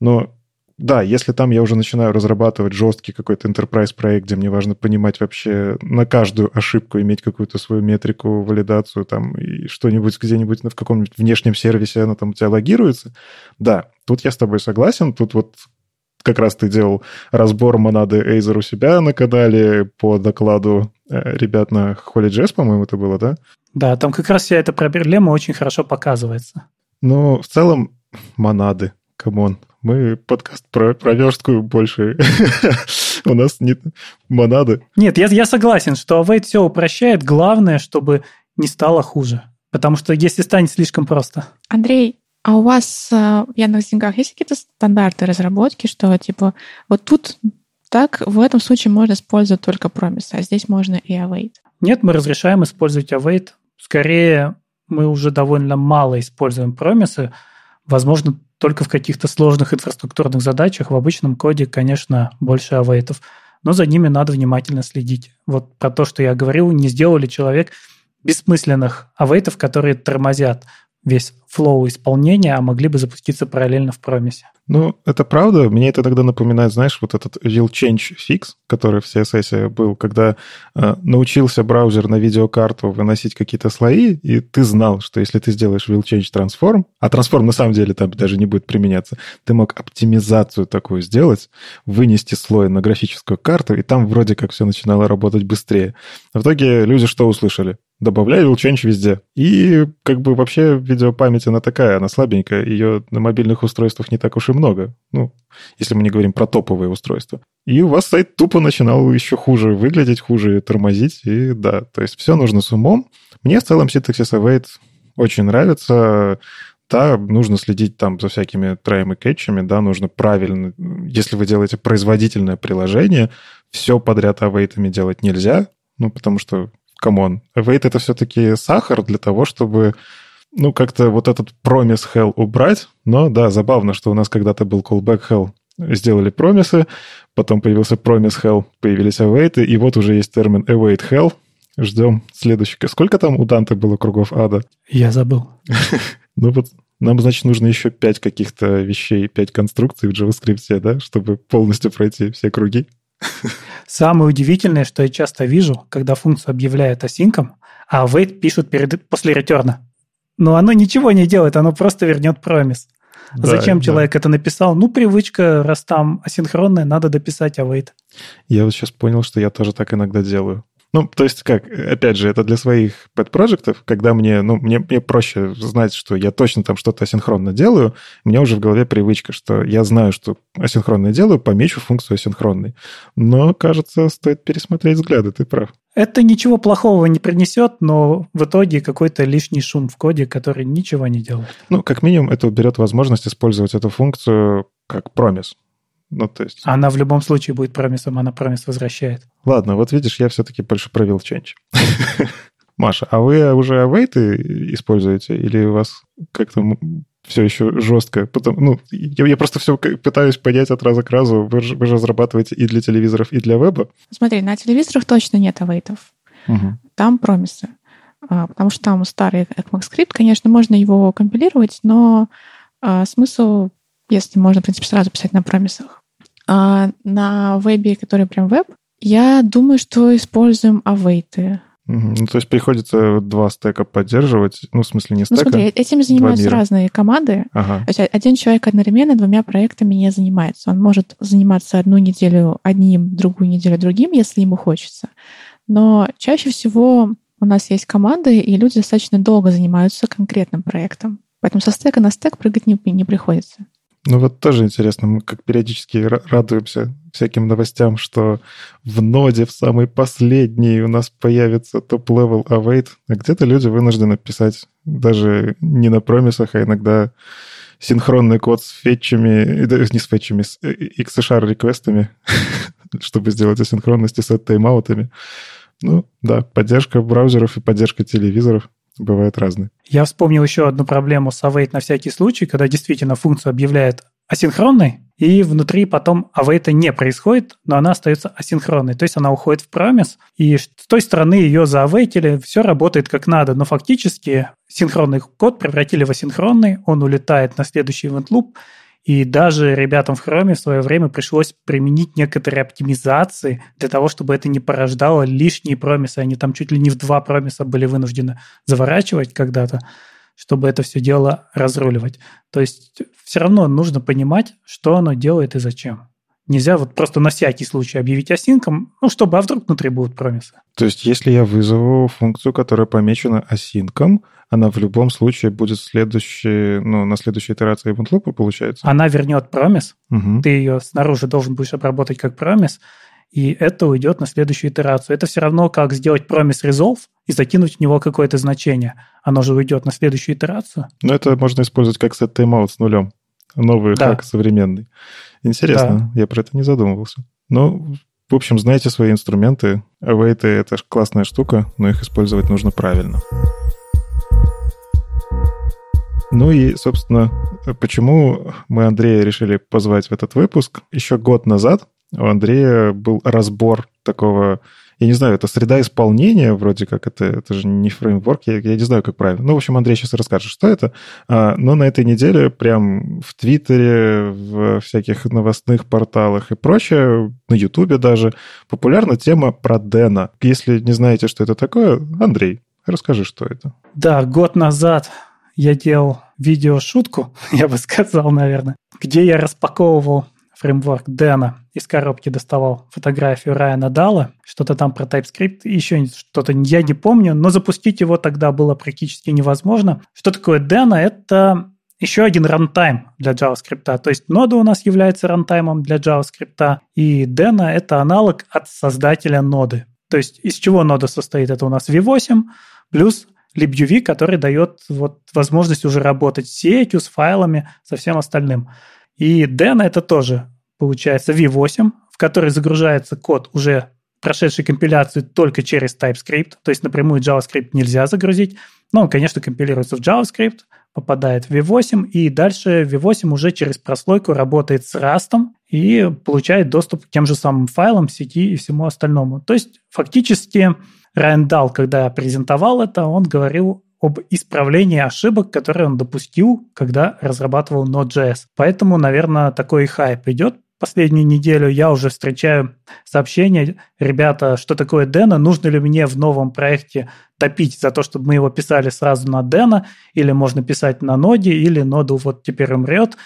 Но да, если там я уже начинаю разрабатывать жесткий какой-то enterprise проект, где мне важно понимать вообще на каждую ошибку, иметь какую-то свою метрику, валидацию там и что-нибудь где-нибудь в каком-нибудь внешнем сервисе оно там у тебя логируется, да, тут я с тобой согласен, тут вот как раз ты делал разбор монады Acer у себя на канале по докладу э, ребят на HolyJS, по-моему, это было, да? Да, там как раз вся эта проблема очень хорошо показывается. Ну, в целом, монады, come on мы подкаст про, про верстку больше У нас нет монады. Нет, я, я согласен, что await все упрощает. Главное, чтобы не стало хуже. Потому что если станет слишком просто. Андрей, а у вас э, в Яндекс.Деньгах есть какие-то стандарты разработки, что типа вот тут так в этом случае можно использовать только promise, а здесь можно и await? Нет, мы разрешаем использовать await. Скорее, мы уже довольно мало используем промисы. Возможно, только в каких-то сложных инфраструктурных задачах. В обычном коде, конечно, больше авейтов. Но за ними надо внимательно следить. Вот про то, что я говорил, не сделали человек бессмысленных авейтов, которые тормозят весь флоу исполнения, а могли бы запуститься параллельно в промисе. Ну, это правда. Мне это тогда напоминает, знаешь, вот этот will change fix, который в CSS был, когда э, научился браузер на видеокарту выносить какие-то слои, и ты знал, что если ты сделаешь will change transform, а transform на самом деле там даже не будет применяться, ты мог оптимизацию такую сделать, вынести слой на графическую карту, и там вроде как все начинало работать быстрее. В итоге люди что услышали? Добавляй will везде. И как бы вообще видеопамять, она такая, она слабенькая, ее на мобильных устройствах не так уж и много. Ну, если мы не говорим про топовые устройства. И у вас сайт тупо начинал еще хуже выглядеть, хуже тормозить. И да, то есть все нужно с умом. Мне в целом синтаксис await очень нравится. Да, нужно следить там за всякими try ем и catch ами, да, нужно правильно... Если вы делаете производительное приложение, все подряд await ами делать нельзя, ну, потому что come on, await это все-таки сахар для того, чтобы ну, как-то вот этот promise hell убрать. Но да, забавно, что у нас когда-то был callback hell. Сделали промисы, потом появился промис hell, появились await, и вот уже есть термин await hell. Ждем следующий. Сколько там у Данте было кругов ада? Я забыл. Ну вот нам, значит, нужно еще пять каких-то вещей, пять конструкций в JavaScript, да, чтобы полностью пройти все круги. Самое удивительное, что я часто вижу, когда функцию объявляют асинком, а wait пишут перед, после ретерна. Но оно ничего не делает, оно просто вернет промис. Да, Зачем да. человек это написал? Ну, привычка, раз там асинхронная, надо дописать await. Я вот сейчас понял, что я тоже так иногда делаю. Ну, то есть как, опять же, это для своих пэт-проектов, когда мне, ну, мне, мне проще знать, что я точно там что-то асинхронно делаю, у меня уже в голове привычка, что я знаю, что асинхронно делаю, помечу функцию асинхронной. Но, кажется, стоит пересмотреть взгляды, ты прав. Это ничего плохого не принесет, но в итоге какой-то лишний шум в коде, который ничего не делает. Ну, как минимум, это уберет возможность использовать эту функцию как промис. Ну, то есть... Она в любом случае будет промисом, она промис возвращает. Ладно, вот видишь, я все-таки больше про will change. Маша, а вы уже await используете или у вас как-то все еще жестко? Потом, ну, я, я просто все пытаюсь понять от раза к разу. Вы же, вы же разрабатываете и для телевизоров, и для веба. Смотри, на телевизорах точно нет await. Угу. Там промисы. А, потому что там старый ECMAScript, конечно, можно его компилировать, но а, смысл, если можно, в принципе, сразу писать на промисах, а на вебе, который прям веб, я думаю, что используем авейты. Ну, то есть приходится два стека поддерживать, ну, в смысле не стека. Ну, смотри, этим занимаются разные команды. Ага. То есть один человек одновременно двумя проектами не занимается. Он может заниматься одну неделю одним, другую неделю другим, если ему хочется. Но чаще всего у нас есть команды, и люди достаточно долго занимаются конкретным проектом. Поэтому со стека на стек прыгать не, не приходится. Ну вот тоже интересно, мы как периодически радуемся всяким новостям, что в ноде в самый последний у нас появится top-level await, а где-то люди вынуждены писать даже не на промисах, а иногда синхронный код с fetch ами, не с fetch ами, с XHR реквестами, чтобы сделать асинхронности с тайм-аутами. Ну, да, поддержка браузеров и поддержка телевизоров бывают разные. Я вспомнил еще одну проблему с await на всякий случай, когда действительно функцию объявляет асинхронной, и внутри потом await не происходит, но она остается асинхронной. То есть она уходит в промис, и с той стороны ее заавейтили, все работает как надо, но фактически синхронный код превратили в асинхронный, он улетает на следующий event loop, и даже ребятам в Chrome в свое время пришлось применить некоторые оптимизации для того, чтобы это не порождало лишние промисы. Они там чуть ли не в два промиса были вынуждены заворачивать когда-то, чтобы это все дело разруливать. То есть все равно нужно понимать, что оно делает и зачем. Нельзя вот просто на всякий случай объявить осинком, ну, чтобы, а вдруг внутри будут промисы. То есть, если я вызову функцию, которая помечена осинком, она в любом случае будет следующей, ну, на следующей итерации event получается? Она вернет промис, угу. ты ее снаружи должен будешь обработать как промис, и это уйдет на следующую итерацию. Это все равно, как сделать промис resolve и закинуть в него какое-то значение. Оно же уйдет на следующую итерацию. Ну, это можно использовать как set timeout с нулем. Новый да. хак современный. Интересно, да. я про это не задумывался. Ну, в общем, знаете свои инструменты. Await — это классная штука, но их использовать нужно правильно. Ну и, собственно, почему мы Андрея решили позвать в этот выпуск? Еще год назад у Андрея был разбор такого я не знаю, это среда исполнения, вроде как это, это же не фреймворк, я, я не знаю, как правильно. Ну, в общем, Андрей сейчас расскажет, что это. А, но на этой неделе прям в Твиттере, в всяких новостных порталах и прочее, на Ютубе даже, популярна тема про Дэна. Если не знаете, что это такое, Андрей, расскажи, что это. Да, год назад я делал видео-шутку, я бы сказал, наверное, где я распаковывал фреймворк Deno из коробки доставал фотографию Райана Дала, что-то там про TypeScript, еще что-то я не помню, но запустить его тогда было практически невозможно. Что такое Deno? Это еще один runtime для JavaScript. То есть нода у нас является runtime ом для JavaScript, и Deno – это аналог от создателя ноды. То есть из чего нода состоит? Это у нас V8 плюс libuv, который дает вот возможность уже работать с сетью, с файлами, со всем остальным. И Dena это тоже, получается, V8, в который загружается код, уже прошедший компиляцию только через TypeScript, то есть напрямую JavaScript нельзя загрузить, но он, конечно, компилируется в JavaScript, попадает в V8, и дальше V8 уже через прослойку работает с Rust и получает доступ к тем же самым файлам, сети и всему остальному. То есть фактически Райан Дал, когда презентовал это, он говорил об исправлении ошибок, которые он допустил, когда разрабатывал Node.js. Поэтому, наверное, такой хайп идет. Последнюю неделю я уже встречаю сообщения, ребята, что такое Дэна, нужно ли мне в новом проекте топить за то, чтобы мы его писали сразу на Дэна, или можно писать на ноде, или ноду вот теперь умрет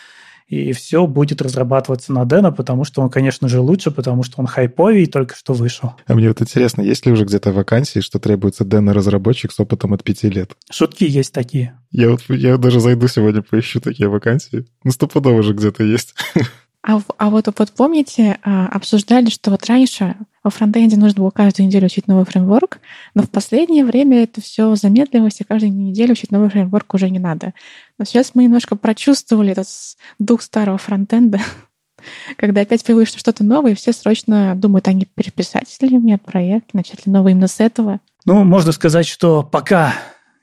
и все будет разрабатываться на Дэна, потому что он, конечно же, лучше, потому что он хайповый и только что вышел. А мне вот интересно, есть ли уже где-то вакансии, что требуется Дэна-разработчик с опытом от пяти лет? Шутки есть такие. Я вот я даже зайду сегодня, поищу такие вакансии. Ну, стопудово же где-то есть. А, а вот, вот помните, а, обсуждали, что вот раньше во фронтенде нужно было каждую неделю учить новый фреймворк, но в последнее время это все замедлилось, и каждую неделю учить новый фреймворк уже не надо. Но сейчас мы немножко прочувствовали этот дух старого фронтенда, когда опять появилось что-то новое, и все срочно думают, а переписать ли мне проект, начать ли новый именно с этого. Ну, можно сказать, что пока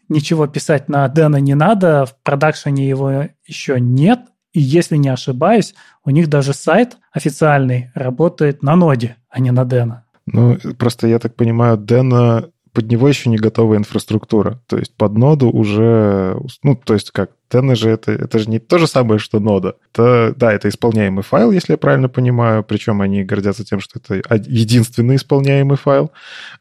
ничего писать на Дэна не надо, в продакшене его еще нет, и если не ошибаюсь, у них даже сайт официальный работает на ноде, а не на Дэна. Ну, просто я так понимаю, Дэна под него еще не готовая инфраструктура. То есть под ноду уже... Ну, то есть как? Дэна же это, это же не то же самое, что нода. Это, да, это исполняемый файл, если я правильно понимаю. Причем они гордятся тем, что это единственный исполняемый файл.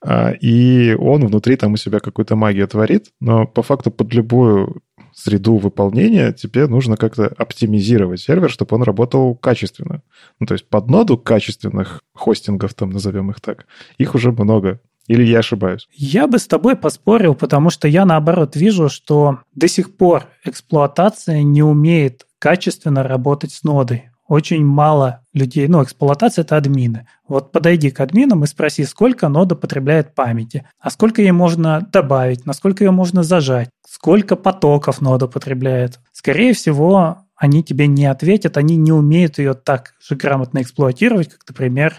А, и он внутри там у себя какую-то магию творит. Но по факту под любую среду выполнения тебе нужно как-то оптимизировать сервер, чтобы он работал качественно. Ну, то есть под ноду качественных хостингов, там назовем их так, их уже много. Или я ошибаюсь? Я бы с тобой поспорил, потому что я наоборот вижу, что до сих пор эксплуатация не умеет качественно работать с нодой очень мало людей, ну, эксплуатация – это админы. Вот подойди к админам и спроси, сколько нода потребляет памяти, а сколько ей можно добавить, насколько ее можно зажать, сколько потоков нода потребляет. Скорее всего, они тебе не ответят, они не умеют ее так же грамотно эксплуатировать, как, например,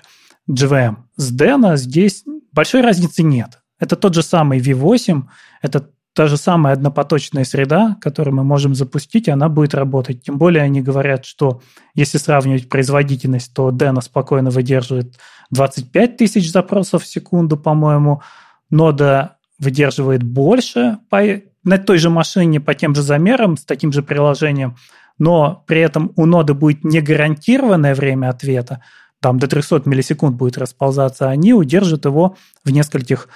JVM. С Dena здесь большой разницы нет. Это тот же самый V8, это та же самая однопоточная среда, которую мы можем запустить, она будет работать. Тем более они говорят, что если сравнивать производительность, то Dena спокойно выдерживает 25 тысяч запросов в секунду, по-моему. Нода выдерживает больше по, на той же машине по тем же замерам, с таким же приложением, но при этом у ноды будет не гарантированное время ответа, там до 300 миллисекунд будет расползаться, они удержат его в нескольких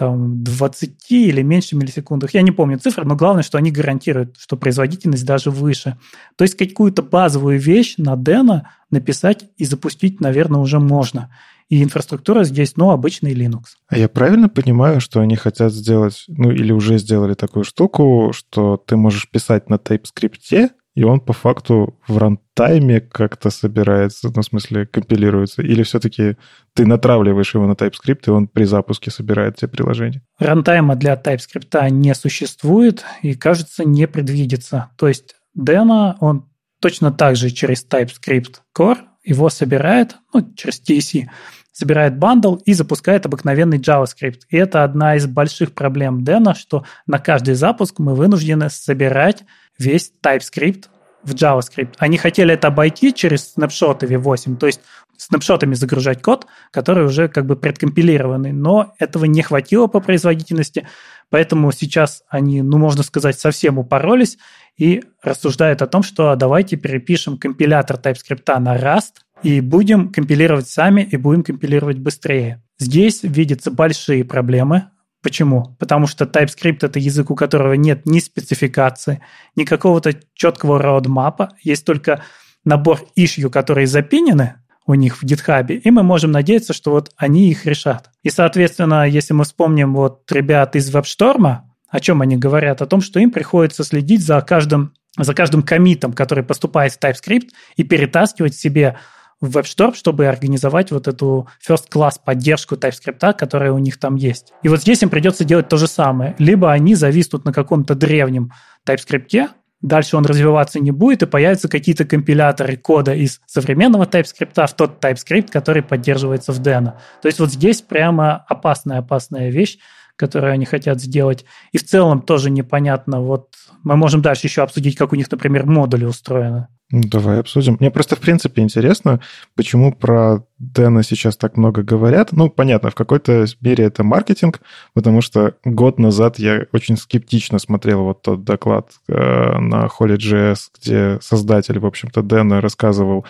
там 20 или меньше миллисекундах. Я не помню цифры, но главное, что они гарантируют, что производительность даже выше. То есть какую-то базовую вещь на Deno написать и запустить, наверное, уже можно. И инфраструктура здесь, ну, обычный Linux. А я правильно понимаю, что они хотят сделать, ну, или уже сделали такую штуку, что ты можешь писать на TypeScript, и он по факту в рантайме как-то собирается, ну, в смысле, компилируется? Или все-таки ты натравливаешь его на TypeScript, и он при запуске собирает тебе приложение? Рантайма для TypeScript не существует и, кажется, не предвидится. То есть Deno, он точно так же через TypeScript Core его собирает, ну, через TSC, собирает бандл и запускает обыкновенный JavaScript. И это одна из больших проблем Deno, что на каждый запуск мы вынуждены собирать весь TypeScript в JavaScript. Они хотели это обойти через снапшоты V8, то есть снапшотами загружать код, который уже как бы предкомпилированный, но этого не хватило по производительности, поэтому сейчас они, ну, можно сказать, совсем упоролись и рассуждают о том, что давайте перепишем компилятор TypeScript на Rust и будем компилировать сами и будем компилировать быстрее. Здесь видятся большие проблемы, Почему? Потому что TypeScript — это язык, у которого нет ни спецификации, ни какого-то четкого роудмапа, есть только набор issue, которые запинены у них в GitHub, и мы можем надеяться, что вот они их решат. И, соответственно, если мы вспомним вот ребят из WebStorm, о чем они говорят? О том, что им приходится следить за каждым, за каждым комитом, который поступает в TypeScript, и перетаскивать себе в WebStorm, чтобы организовать вот эту first-class поддержку TypeScript, которая у них там есть. И вот здесь им придется делать то же самое. Либо они зависнут на каком-то древнем TypeScript, дальше он развиваться не будет, и появятся какие-то компиляторы кода из современного TypeScript в тот TypeScript, который поддерживается в Deno. То есть вот здесь прямо опасная-опасная вещь, которую они хотят сделать. И в целом тоже непонятно, вот мы можем дальше еще обсудить, как у них, например, модули устроены. Ну, давай обсудим. Мне просто, в принципе, интересно, почему про Дэна сейчас так много говорят. Ну, понятно, в какой-то мере это маркетинг, потому что год назад я очень скептично смотрел вот тот доклад э, на Holy.js, где создатель, в общем-то, Дэна рассказывал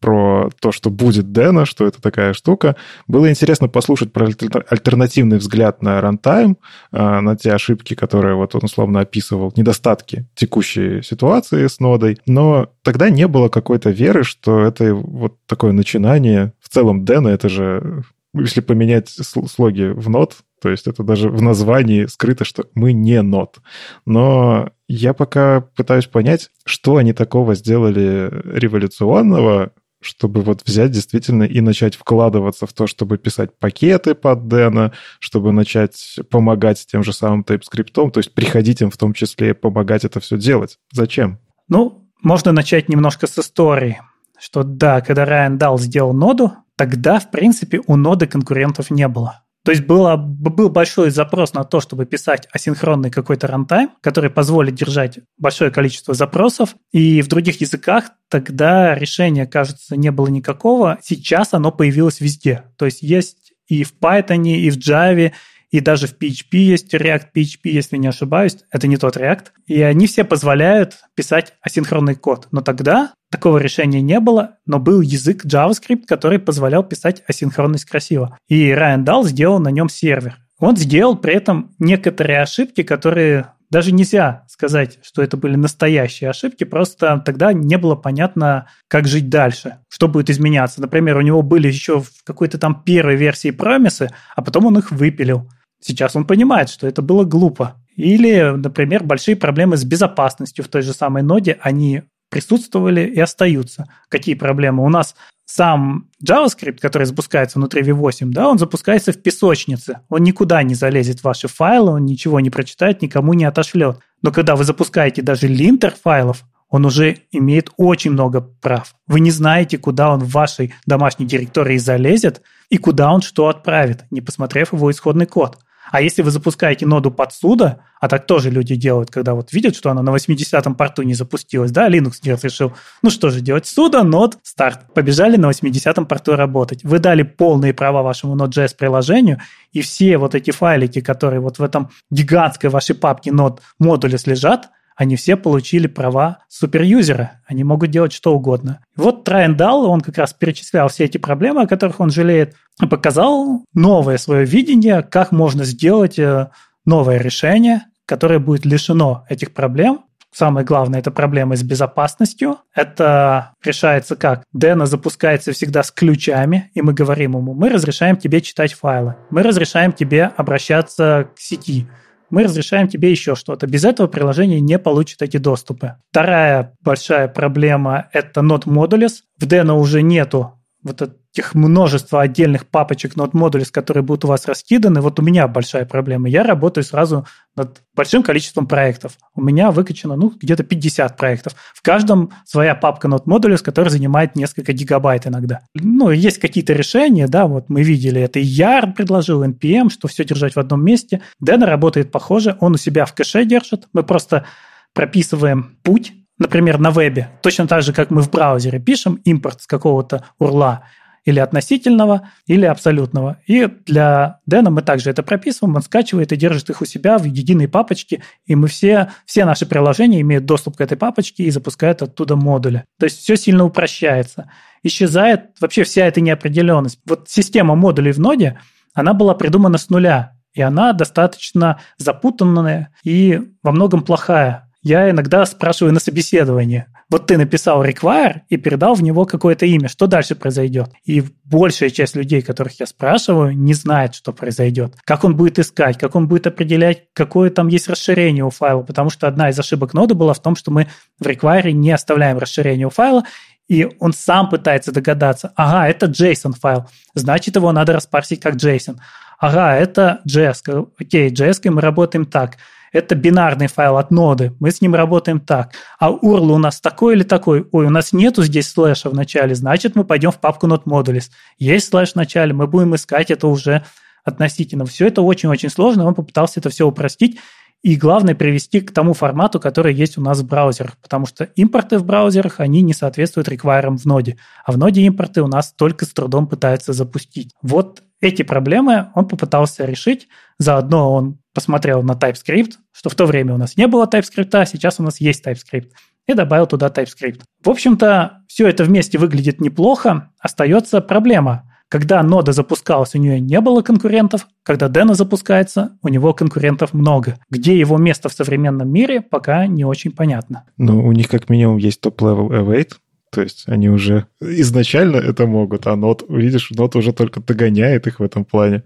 про то, что будет Дэна, что это такая штука. Было интересно послушать про альтернативный взгляд на рантайм, а, на те ошибки, которые вот он условно описывал, недостатки текущей ситуации с нодой. Но тогда не было какой-то веры, что это вот такое начинание. В целом Дэна это же если поменять слоги в нот, то есть это даже в названии скрыто, что мы не нот. Но я пока пытаюсь понять, что они такого сделали революционного, чтобы вот взять действительно и начать вкладываться в то, чтобы писать пакеты под Дэна, чтобы начать помогать тем же самым TypeScript, то есть приходить им в том числе помогать это все делать. Зачем? Ну, можно начать немножко с истории, что да, когда Райан Дал сделал ноду, тогда, в принципе, у ноды конкурентов не было. То есть было, был большой запрос на то, чтобы писать асинхронный какой-то рантайм, который позволит держать большое количество запросов. И в других языках тогда решения, кажется, не было никакого. Сейчас оно появилось везде. То есть есть и в Python, и в Java, и даже в PHP есть React PHP, если не ошибаюсь. Это не тот React. И они все позволяют писать асинхронный код. Но тогда такого решения не было, но был язык JavaScript, который позволял писать асинхронность красиво. И Райан Дал сделал на нем сервер. Он сделал при этом некоторые ошибки, которые даже нельзя сказать, что это были настоящие ошибки, просто тогда не было понятно, как жить дальше, что будет изменяться. Например, у него были еще в какой-то там первой версии промисы, а потом он их выпилил. Сейчас он понимает, что это было глупо. Или, например, большие проблемы с безопасностью в той же самой ноде, они присутствовали и остаются. Какие проблемы? У нас сам JavaScript, который запускается внутри V8, да, он запускается в песочнице. Он никуда не залезет в ваши файлы, он ничего не прочитает, никому не отошлет. Но когда вы запускаете даже линтер файлов, он уже имеет очень много прав. Вы не знаете, куда он в вашей домашней директории залезет и куда он что отправит, не посмотрев его исходный код. А если вы запускаете ноду подсуда, а так тоже люди делают, когда вот видят, что она на 80-м порту не запустилась, да, Linux делать решил, ну что же делать, суда, нод, старт. Побежали на 80-м порту работать. Вы дали полные права вашему Node.js приложению, и все вот эти файлики, которые вот в этом гигантской вашей папке нод модуле лежат, они все получили права суперюзера. Они могут делать что угодно. Вот Трайндал, он как раз перечислял все эти проблемы, о которых он жалеет, и показал новое свое видение, как можно сделать э, новое решение, которое будет лишено этих проблем, Самое главное – это проблемы с безопасностью. Это решается как? Дэна запускается всегда с ключами, и мы говорим ему, мы разрешаем тебе читать файлы, мы разрешаем тебе обращаться к сети, мы разрешаем тебе еще что-то. Без этого приложение не получит эти доступы. Вторая большая проблема – это Node Modules. В Deno уже нету вот этих множества отдельных папочек нод модулей, которые будут у вас раскиданы, вот у меня большая проблема. Я работаю сразу над большим количеством проектов. У меня выкачано, ну, где-то 50 проектов. В каждом своя папка нод модулей, которая занимает несколько гигабайт иногда. Ну, есть какие-то решения, да, вот мы видели это. И YAR предложил, NPM, что все держать в одном месте. Deno работает похоже, он у себя в кэше держит. Мы просто прописываем путь например, на вебе, точно так же, как мы в браузере пишем импорт с какого-то урла, или относительного, или абсолютного. И для Дэна мы также это прописываем, он скачивает и держит их у себя в единой папочке, и мы все, все наши приложения имеют доступ к этой папочке и запускают оттуда модули. То есть все сильно упрощается. Исчезает вообще вся эта неопределенность. Вот система модулей в ноде, она была придумана с нуля, и она достаточно запутанная и во многом плохая я иногда спрашиваю на собеседовании. Вот ты написал require и передал в него какое-то имя. Что дальше произойдет? И большая часть людей, которых я спрашиваю, не знает, что произойдет. Как он будет искать, как он будет определять, какое там есть расширение у файла. Потому что одна из ошибок ноды была в том, что мы в require не оставляем расширение у файла, и он сам пытается догадаться, ага, это JSON файл, значит, его надо распарсить как JSON. Ага, это JS. Окей, JS мы работаем так это бинарный файл от ноды, мы с ним работаем так. А URL у нас такой или такой? Ой, у нас нету здесь слэша в начале, значит, мы пойдем в папку node modules. Есть слэш в начале, мы будем искать это уже относительно. Все это очень-очень сложно, он попытался это все упростить, и главное привести к тому формату, который есть у нас в браузерах, потому что импорты в браузерах, они не соответствуют реквайрам в ноде, а в ноде импорты у нас только с трудом пытаются запустить. Вот эти проблемы он попытался решить, заодно он посмотрел на TypeScript, что в то время у нас не было TypeScript, а сейчас у нас есть TypeScript, и добавил туда TypeScript. В общем-то, все это вместе выглядит неплохо, остается проблема. Когда нода запускалась, у нее не было конкурентов, когда Дэна запускается, у него конкурентов много. Где его место в современном мире, пока не очень понятно. Ну, у них как минимум есть top-level await, то есть они уже изначально это могут, а Node, видишь, Node уже только догоняет их в этом плане.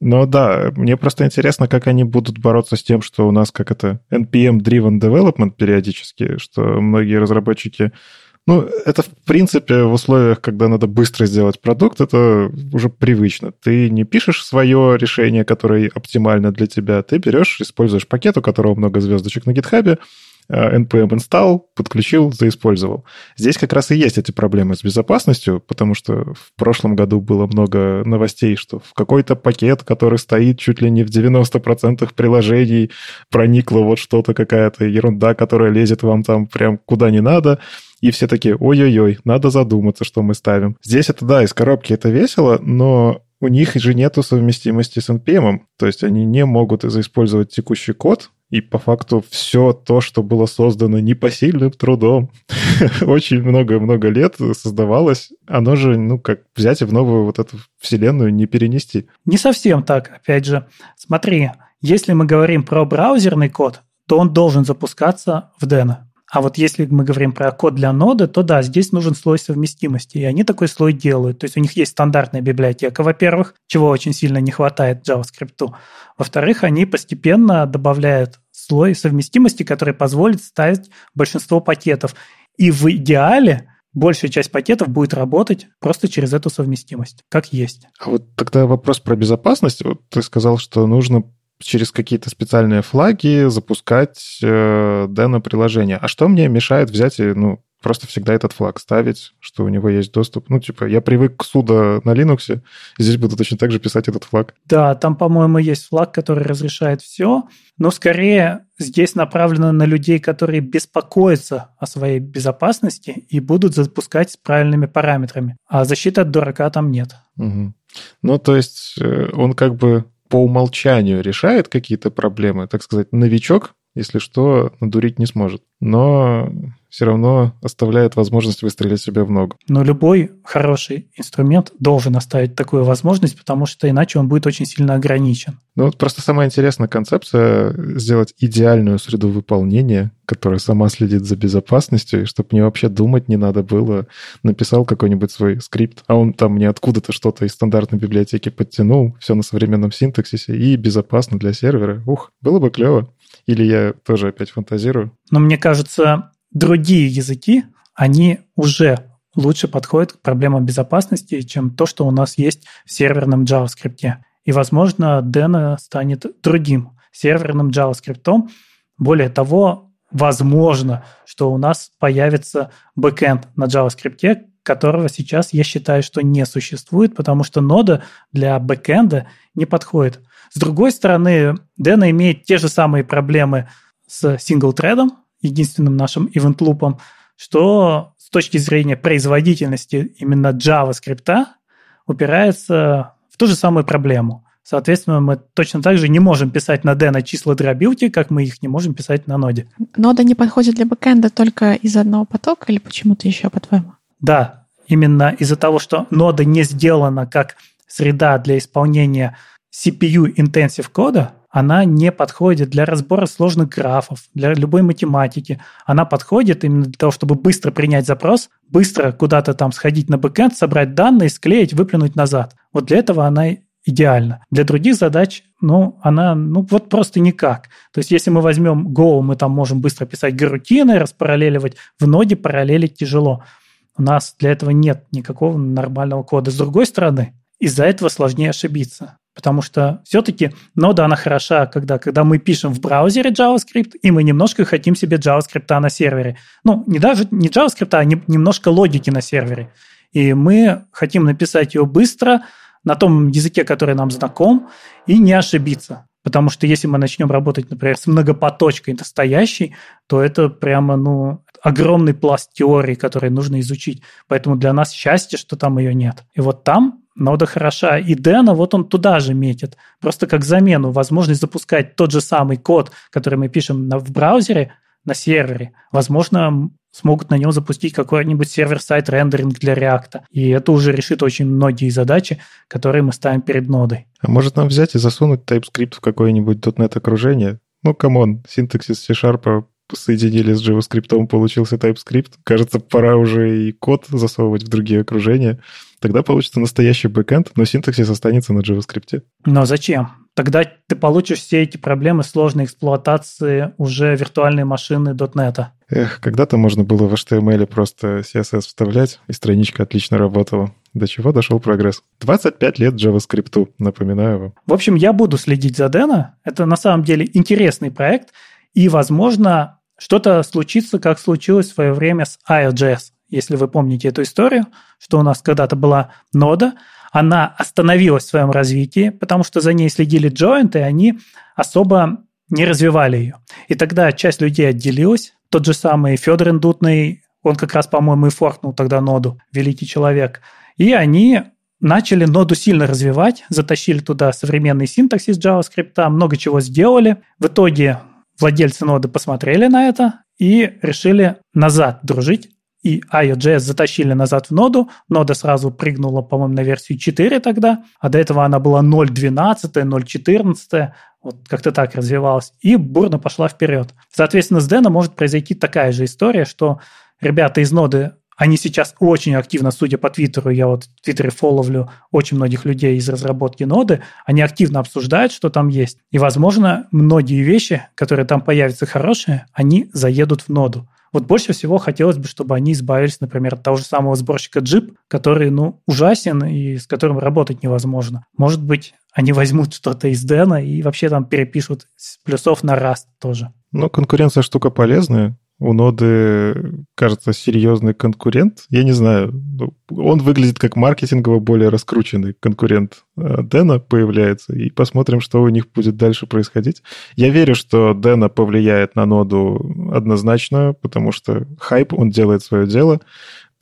Но да, мне просто интересно, как они будут бороться с тем, что у нас как это NPM-driven development периодически, что многие разработчики ну, это, в принципе, в условиях, когда надо быстро сделать продукт, это уже привычно. Ты не пишешь свое решение, которое оптимально для тебя, ты берешь, используешь пакет, у которого много звездочек на гитхабе, npm install, подключил, заиспользовал. Здесь как раз и есть эти проблемы с безопасностью, потому что в прошлом году было много новостей, что в какой-то пакет, который стоит чуть ли не в 90% приложений, проникла вот что-то, какая-то ерунда, которая лезет вам там прям куда не надо, и все такие, ой-ой-ой, надо задуматься, что мы ставим. Здесь это, да, из коробки это весело, но у них же нету совместимости с NPM. То есть они не могут заиспользовать текущий код, и по факту все то, что было создано непосильным трудом, очень много-много лет создавалось, оно же, ну, как взять и в новую вот эту вселенную не перенести. Не совсем так, опять же. Смотри, если мы говорим про браузерный код, то он должен запускаться в Deno. А вот если мы говорим про код для ноды, то да, здесь нужен слой совместимости, и они такой слой делают. То есть у них есть стандартная библиотека, во-первых, чего очень сильно не хватает JavaScript. Во-вторых, они постепенно добавляют слой совместимости, который позволит ставить большинство пакетов. И в идеале большая часть пакетов будет работать просто через эту совместимость, как есть. А вот тогда вопрос про безопасность. Вот ты сказал, что нужно через какие-то специальные флаги запускать э, Deno-приложение. А что мне мешает взять и, ну, просто всегда этот флаг ставить, что у него есть доступ. Ну, типа, я привык к суда на Linux, здесь буду точно так же писать этот флаг. Да, там, по-моему, есть флаг, который разрешает все, но скорее здесь направлено на людей, которые беспокоятся о своей безопасности и будут запускать с правильными параметрами. А защиты от дурака там нет. Угу. Ну, то есть э, он как бы по умолчанию решает какие-то проблемы, так сказать, новичок если что, надурить не сможет. Но все равно оставляет возможность выстрелить себе в ногу. Но любой хороший инструмент должен оставить такую возможность, потому что иначе он будет очень сильно ограничен. Ну вот просто самая интересная концепция — сделать идеальную среду выполнения, которая сама следит за безопасностью, и чтобы мне вообще думать не надо было. Написал какой-нибудь свой скрипт, а он там мне откуда-то что-то из стандартной библиотеки подтянул, все на современном синтаксисе и безопасно для сервера. Ух, было бы клево. Или я тоже опять фантазирую? Но мне кажется, другие языки, они уже лучше подходят к проблемам безопасности, чем то, что у нас есть в серверном JavaScript. И, возможно, Dena станет другим серверным JavaScript. Более того, возможно, что у нас появится бэкэнд на JavaScript, которого сейчас я считаю, что не существует, потому что нода для бэкэнда не подходит. С другой стороны, Dena имеет те же самые проблемы с сингл-тредом, единственным нашим event-лупом, что с точки зрения производительности именно JavaScript упирается в ту же самую проблему. Соответственно, мы точно так же не можем писать на D на числа дробилки, как мы их не можем писать на ноде. Нода не подходит для бэкэнда только из одного потока или почему-то еще, по-твоему? Да, именно из-за того, что нода не сделана как среда для исполнения CPU-intensive кода, она не подходит для разбора сложных графов, для любой математики. Она подходит именно для того, чтобы быстро принять запрос, быстро куда-то там сходить на бэкэнд, собрать данные, склеить, выплюнуть назад. Вот для этого она идеальна. Для других задач, ну, она, ну, вот просто никак. То есть, если мы возьмем Go, мы там можем быстро писать гарутины, распараллеливать. В ноде параллелить тяжело. У нас для этого нет никакого нормального кода. С другой стороны, из-за этого сложнее ошибиться. Потому что все-таки нода, она хороша, когда, когда мы пишем в браузере JavaScript, и мы немножко хотим себе JavaScript на сервере. Ну, не даже не JavaScript, а не, немножко логики на сервере. И мы хотим написать ее быстро, на том языке, который нам знаком, и не ошибиться. Потому что если мы начнем работать, например, с многопоточкой настоящей, то это прямо, ну, огромный пласт теории, который нужно изучить. Поэтому для нас счастье, что там ее нет. И вот там нода хороша. И Дэна вот он туда же метит. Просто как замену, возможность запускать тот же самый код, который мы пишем в браузере, на сервере. Возможно, смогут на нем запустить какой-нибудь сервер-сайт рендеринг для React. И это уже решит очень многие задачи, которые мы ставим перед нодой. А может нам взять и засунуть TypeScript в какое-нибудь .NET окружение? Ну, come on, синтаксис C Sharp соединили с JavaScript, получился TypeScript. Кажется, пора уже и код засовывать в другие окружения. Тогда получится настоящий бэкэнд, но синтаксис останется на JavaScript. Но зачем? Тогда ты получишь все эти проблемы сложной эксплуатации уже виртуальной машины .NET. Эх, когда-то можно было в HTML просто CSS вставлять, и страничка отлично работала. До чего дошел прогресс? 25 лет JavaScript, напоминаю вам. В общем, я буду следить за Дэна. Это на самом деле интересный проект, и, возможно, что-то случится, как случилось в свое время с IOJS если вы помните эту историю, что у нас когда-то была нода, она остановилась в своем развитии, потому что за ней следили джойнты, и они особо не развивали ее. И тогда часть людей отделилась. Тот же самый Федор Индутный, он как раз, по-моему, и форкнул тогда ноду, великий человек. И они начали ноду сильно развивать, затащили туда современный синтаксис JavaScript, много чего сделали. В итоге владельцы ноды посмотрели на это и решили назад дружить и IOJS затащили назад в ноду. Нода сразу прыгнула, по-моему, на версию 4 тогда, а до этого она была 0.12, 0.14, вот как-то так развивалась, и бурно пошла вперед. Соответственно, с Дэна может произойти такая же история, что ребята из ноды они сейчас очень активно, судя по Твиттеру, я вот в Твиттере фолловлю очень многих людей из разработки ноды, они активно обсуждают, что там есть. И, возможно, многие вещи, которые там появятся хорошие, они заедут в ноду. Вот больше всего хотелось бы, чтобы они избавились, например, от того же самого сборщика Jeep, который, ну, ужасен и с которым работать невозможно. Может быть, они возьмут что-то из Дэна и вообще там перепишут с плюсов на Rust тоже. Ну, конкуренция штука полезная у ноды, кажется, серьезный конкурент. Я не знаю, ну, он выглядит как маркетингово более раскрученный конкурент э, Дэна появляется, и посмотрим, что у них будет дальше происходить. Я верю, что Дэна повлияет на ноду однозначно, потому что хайп, он делает свое дело.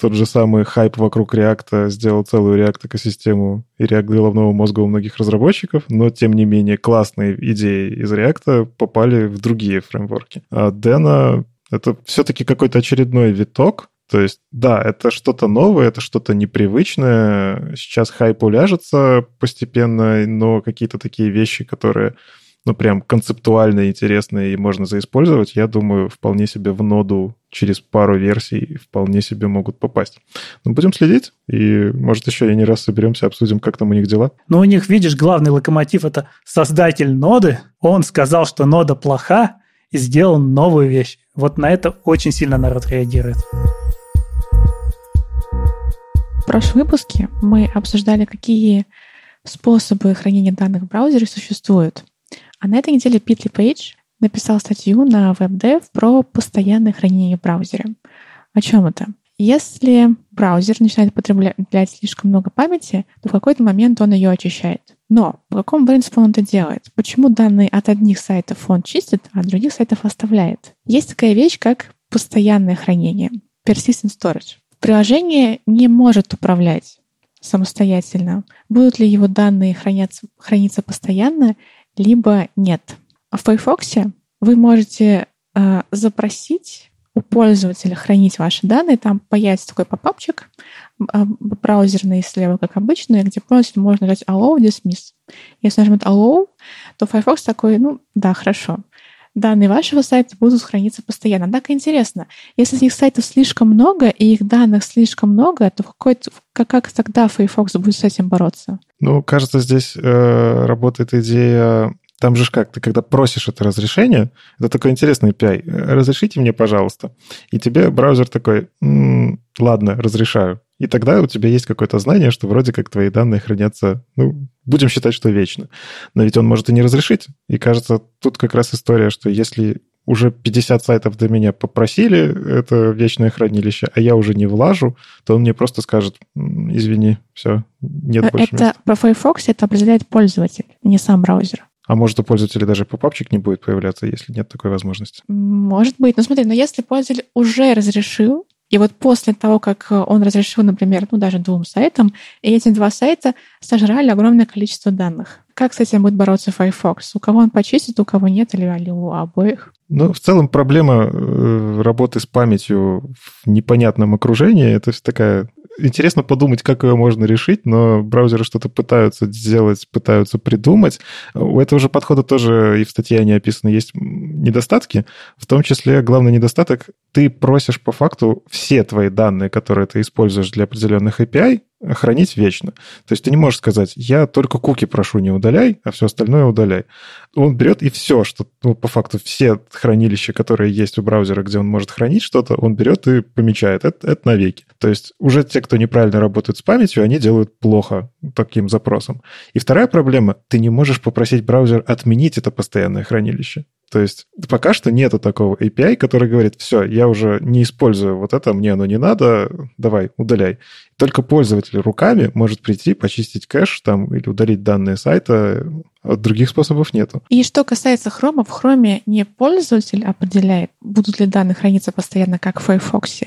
тот же самый хайп вокруг React сделал целую React-экосистему и React головного мозга у многих разработчиков, но, тем не менее, классные идеи из React попали в другие фреймворки. А Dena — это все-таки какой-то очередной виток, то есть, да, это что-то новое, это что-то непривычное. Сейчас хайп уляжется постепенно, но какие-то такие вещи, которые ну, прям концептуально интересные и можно заиспользовать, я думаю, вполне себе в ноду через пару версий вполне себе могут попасть. Ну, будем следить, и, может, еще и не раз соберемся, обсудим, как там у них дела. Ну, у них, видишь, главный локомотив — это создатель ноды. Он сказал, что нода плоха, и сделал новую вещь. Вот на это очень сильно народ реагирует. В прошлом выпуске мы обсуждали, какие способы хранения данных в браузере существуют. А на этой неделе Питли Пейдж написал статью на WebDev про постоянное хранение в браузере. О чем это? Если браузер начинает потреблять слишком много памяти, то в какой-то момент он ее очищает. Но по какому принципу он это делает? Почему данные от одних сайтов он чистит, а от других сайтов оставляет? Есть такая вещь, как постоянное хранение, persistent storage. Приложение не может управлять самостоятельно, будут ли его данные хранятся, храниться постоянно либо нет. А в Firefox вы можете э, запросить у пользователя хранить ваши данные. Там появится такой попапчик э, браузерный слева, как обычно, где пользователь может нажать Allow, Dismiss. Если нажмет Allow, то Firefox такой, ну да, хорошо. Данные вашего сайта будут храниться постоянно. Так интересно, если этих сайтов слишком много и их данных слишком много, то какой как, как тогда Firefox будет с этим бороться? Ну, кажется, здесь э, работает идея там же как, ты когда просишь это разрешение, это такой интересный API. Разрешите мне, пожалуйста. И тебе браузер такой, м-м, ладно, разрешаю. И тогда у тебя есть какое-то знание, что вроде как твои данные хранятся, ну, будем считать, что вечно. Но ведь он может и не разрешить. И кажется, тут как раз история, что если уже 50 сайтов до меня попросили это вечное хранилище, а я уже не влажу, то он мне просто скажет, извини, все, нет э, больше Это места. по Firefox это определяет пользователь, не сам браузер. А может, у пользователя даже попапчик не будет появляться, если нет такой возможности? Может быть. Но смотри, но если пользователь уже разрешил, и вот после того, как он разрешил, например, ну даже двум сайтам, и эти два сайта сожрали огромное количество данных. Как с этим будет бороться Firefox? У кого он почистит, у кого нет, или, или у обоих? Ну, в целом проблема э, работы с памятью в непонятном окружении, это такая интересно подумать, как ее можно решить, но браузеры что-то пытаются сделать, пытаются придумать. У этого же подхода тоже и в статье они описаны, есть недостатки. В том числе главный недостаток — ты просишь по факту все твои данные, которые ты используешь для определенных API, хранить вечно. То есть ты не можешь сказать, я только куки прошу не удаляй, а все остальное удаляй. Он берет и все, что ну, по факту все хранилища, которые есть у браузера, где он может хранить что-то, он берет и помечает. Это, это навеки. То есть уже те, кто неправильно работает с памятью, они делают плохо таким запросом. И вторая проблема, ты не можешь попросить браузер отменить это постоянное хранилище. То есть пока что нету такого API, который говорит, все, я уже не использую вот это, мне оно не надо, давай, удаляй. Только пользователь руками может прийти, почистить кэш там или удалить данные сайта, а других способов нету. И что касается хрома, в хроме не пользователь определяет, будут ли данные храниться постоянно, как в Firefox,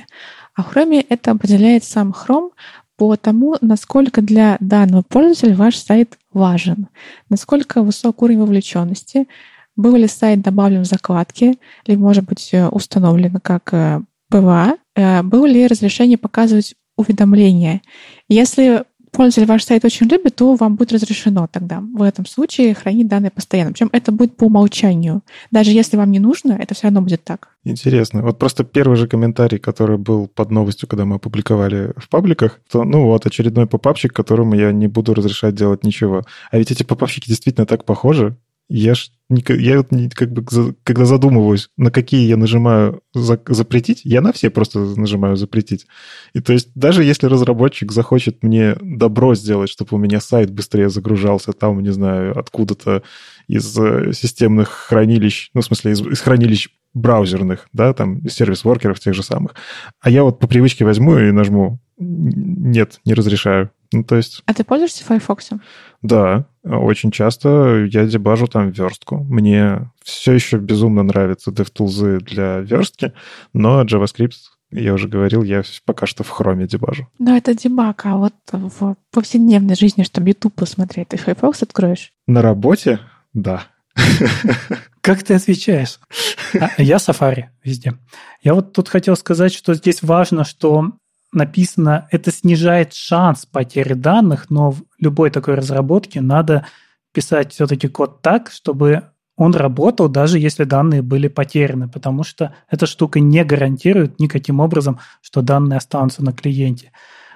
а в хроме это определяет сам хром по тому, насколько для данного пользователя ваш сайт важен, насколько высок уровень вовлеченности, был ли сайт добавлен в закладки, или, может быть, э, установлен как э, PWA, э, было ли разрешение показывать уведомления. Если пользователь ваш сайт очень любит, то вам будет разрешено тогда в этом случае хранить данные постоянно. Причем это будет по умолчанию. Даже если вам не нужно, это все равно будет так. Интересно. Вот просто первый же комментарий, который был под новостью, когда мы опубликовали в пабликах, то, ну вот, очередной попапчик, которому я не буду разрешать делать ничего. А ведь эти попапчики действительно так похожи. Я ж я вот как бы когда задумываюсь, на какие я нажимаю за, запретить, я на все просто нажимаю запретить. И то есть даже если разработчик захочет мне добро сделать, чтобы у меня сайт быстрее загружался, там, не знаю, откуда-то из э, системных хранилищ, ну, в смысле, из, из хранилищ браузерных, да, там, сервис-воркеров тех же самых. А я вот по привычке возьму и нажму «нет, не разрешаю». Ну, то есть... А ты пользуешься Firefox? Да, очень часто я дебажу там верстку. Мне все еще безумно нравятся DevTools для верстки, но JavaScript Я уже говорил, я пока что в хроме дебажу. Но это дебаг, а вот в повседневной жизни, чтобы YouTube посмотреть, ты Firefox откроешь? На работе? Да. Как ты отвечаешь? А, я Safari везде. Я вот тут хотел сказать, что здесь важно, что написано, это снижает шанс потери данных, но в любой такой разработке надо писать все-таки код так, чтобы он работал, даже если данные были потеряны, потому что эта штука не гарантирует никаким образом, что данные останутся на клиенте.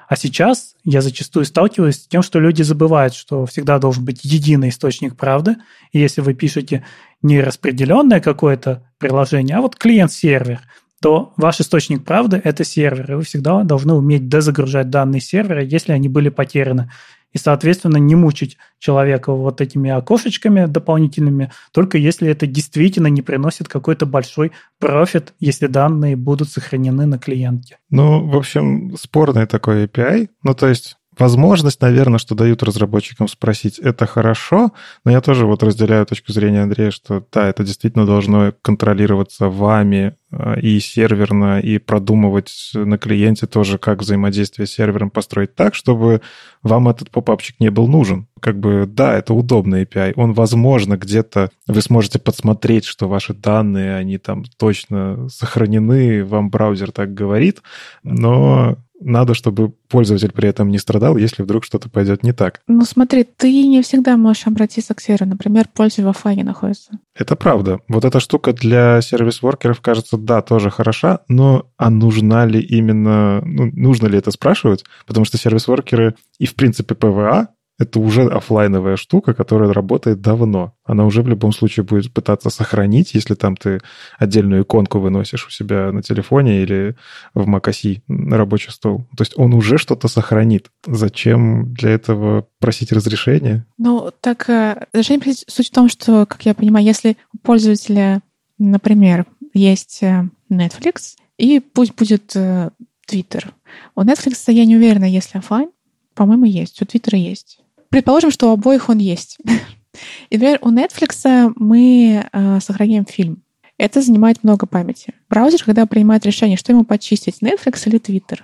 А сейчас я зачастую сталкиваюсь с тем, что люди забывают, что всегда должен быть единый источник правды. И если вы пишете не распределенное какое-то приложение, а вот клиент-сервер, то ваш источник правды – это сервер, и вы всегда должны уметь дезагружать данные сервера, если они были потеряны и, соответственно, не мучить человека вот этими окошечками дополнительными, только если это действительно не приносит какой-то большой профит, если данные будут сохранены на клиенте. Ну, в общем, спорный такой API. Ну, то есть Возможность, наверное, что дают разработчикам спросить, это хорошо, но я тоже вот разделяю точку зрения Андрея, что да, это действительно должно контролироваться вами э, и серверно, и продумывать на клиенте тоже, как взаимодействие с сервером построить так, чтобы вам этот попапчик не был нужен. Как бы, да, это удобный API. Он, возможно, где-то вы сможете подсмотреть, что ваши данные, они там точно сохранены, вам браузер так говорит, но надо, чтобы пользователь при этом не страдал, если вдруг что-то пойдет не так. Ну смотри, ты не всегда можешь обратиться к серверу. Например, пользователь в офлайне находится. Это правда. Вот эта штука для сервис-воркеров, кажется, да, тоже хороша, но а нужна ли именно, ну, нужно ли это спрашивать? Потому что сервис-воркеры и, в принципе, PWA это уже офлайновая штука, которая работает давно. Она уже в любом случае будет пытаться сохранить, если там ты отдельную иконку выносишь у себя на телефоне или в macOS на рабочий стол. То есть он уже что-то сохранит. Зачем для этого просить разрешения? Ну, так э, разрешение суть в том, что, как я понимаю, если у пользователя, например, есть э, Netflix, и пусть будет э, Twitter. У Netflix я не уверена, если офлайн, по-моему, есть. У Твиттера есть. Предположим, что у обоих он есть. И, например, у Netflix мы э, сохраняем фильм. Это занимает много памяти. Браузер, когда принимает решение, что ему почистить, Netflix или Twitter,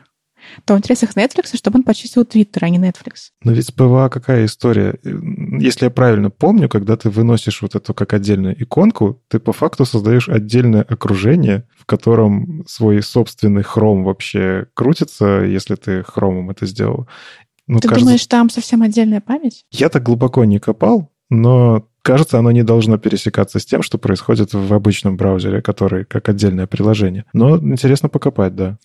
то в интересах Netflix, чтобы он почистил Twitter, а не Netflix. Но ведь PWA какая история? Если я правильно помню, когда ты выносишь вот эту как отдельную иконку, ты по факту создаешь отдельное окружение, в котором свой собственный хром вообще крутится, если ты хромом это сделал. Ну, Ты кажется, думаешь, там совсем отдельная память? Я так глубоко не копал, но кажется, оно не должно пересекаться с тем, что происходит в обычном браузере, который как отдельное приложение. Но интересно покопать, да.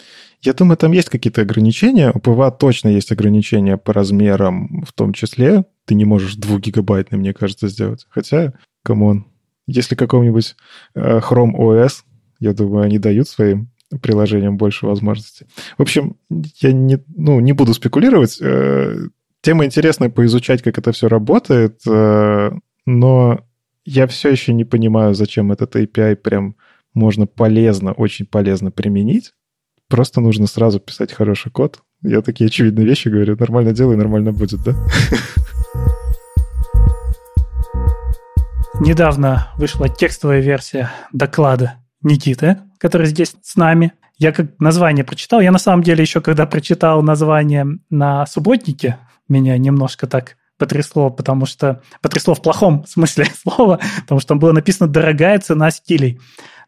Я думаю, там есть какие-то ограничения. У PWA точно есть ограничения по размерам в том числе. Ты не можешь 2-гигабайтный, мне кажется, сделать. Хотя, come on, если какому-нибудь э, Chrome OS, я думаю, они дают своим приложениям больше возможностей. В общем, я не, ну, не буду спекулировать. Э, тема интересная поизучать, как это все работает, э, но я все еще не понимаю, зачем этот API прям можно полезно, очень полезно применить. Просто нужно сразу писать хороший код. Я такие очевидные вещи говорю. Нормально делай, нормально будет, да? Недавно вышла текстовая версия доклада Никиты, который здесь с нами. Я как название прочитал, я на самом деле еще когда прочитал название на субботнике, меня немножко так потрясло, потому что потрясло в плохом смысле слова, потому что там было написано «дорогая цена стилей».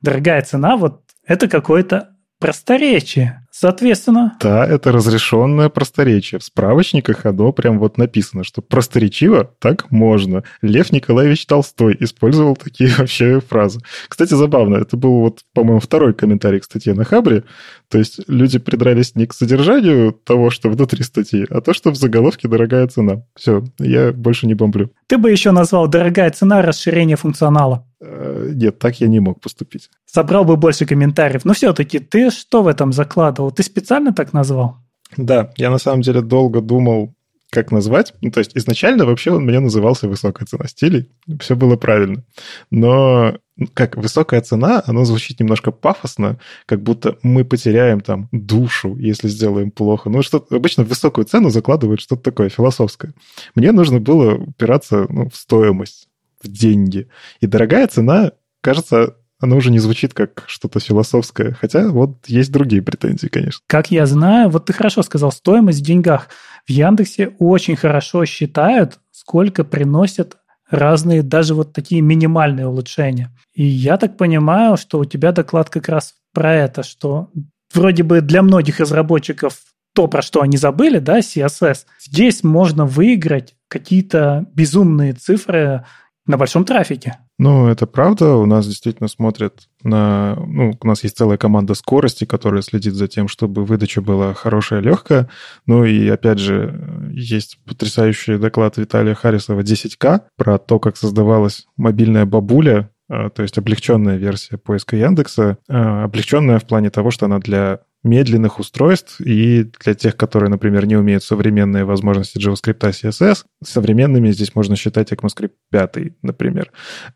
Дорогая цена, вот это какое-то просторечие. Соответственно... Да, это разрешенное просторечие. В справочниках оно прям вот написано, что просторечиво так можно. Лев Николаевич Толстой использовал такие вообще фразы. Кстати, забавно, это был вот, по-моему, второй комментарий к статье на Хабре. То есть люди придрались не к содержанию того, что внутри статьи, а то, что в заголовке «дорогая цена». Все, я больше не бомблю. Ты бы еще назвал «дорогая цена расширение функционала». Э, нет, так я не мог поступить. Собрал бы больше комментариев. Но все-таки ты что в этом закладывал? Ты специально так назвал? Да, я на самом деле долго думал, как назвать. Ну, то есть изначально вообще он меня назывался «Высокая цена стилей». Все было правильно. Но как высокая цена, оно звучит немножко пафосно, как будто мы потеряем там душу, если сделаем плохо. Ну, что обычно в высокую цену закладывают что-то такое философское. Мне нужно было упираться ну, в стоимость в деньги. И дорогая цена, кажется, оно уже не звучит как что-то философское. Хотя вот есть другие претензии, конечно. Как я знаю, вот ты хорошо сказал, стоимость в деньгах. В Яндексе очень хорошо считают, сколько приносят разные, даже вот такие минимальные улучшения. И я так понимаю, что у тебя доклад как раз про это, что вроде бы для многих разработчиков то, про что они забыли, да, CSS, здесь можно выиграть какие-то безумные цифры на большом трафике. Ну, это правда. У нас действительно смотрят на... Ну, у нас есть целая команда скорости, которая следит за тем, чтобы выдача была хорошая, легкая. Ну и, опять же, есть потрясающий доклад Виталия Харисова 10К про то, как создавалась мобильная бабуля, а, то есть облегченная версия поиска Яндекса, а, облегченная в плане того, что она для медленных устройств и для тех, которые, например, не умеют современные возможности JavaScript, CSS, современными здесь можно считать ECMAScript 5, например.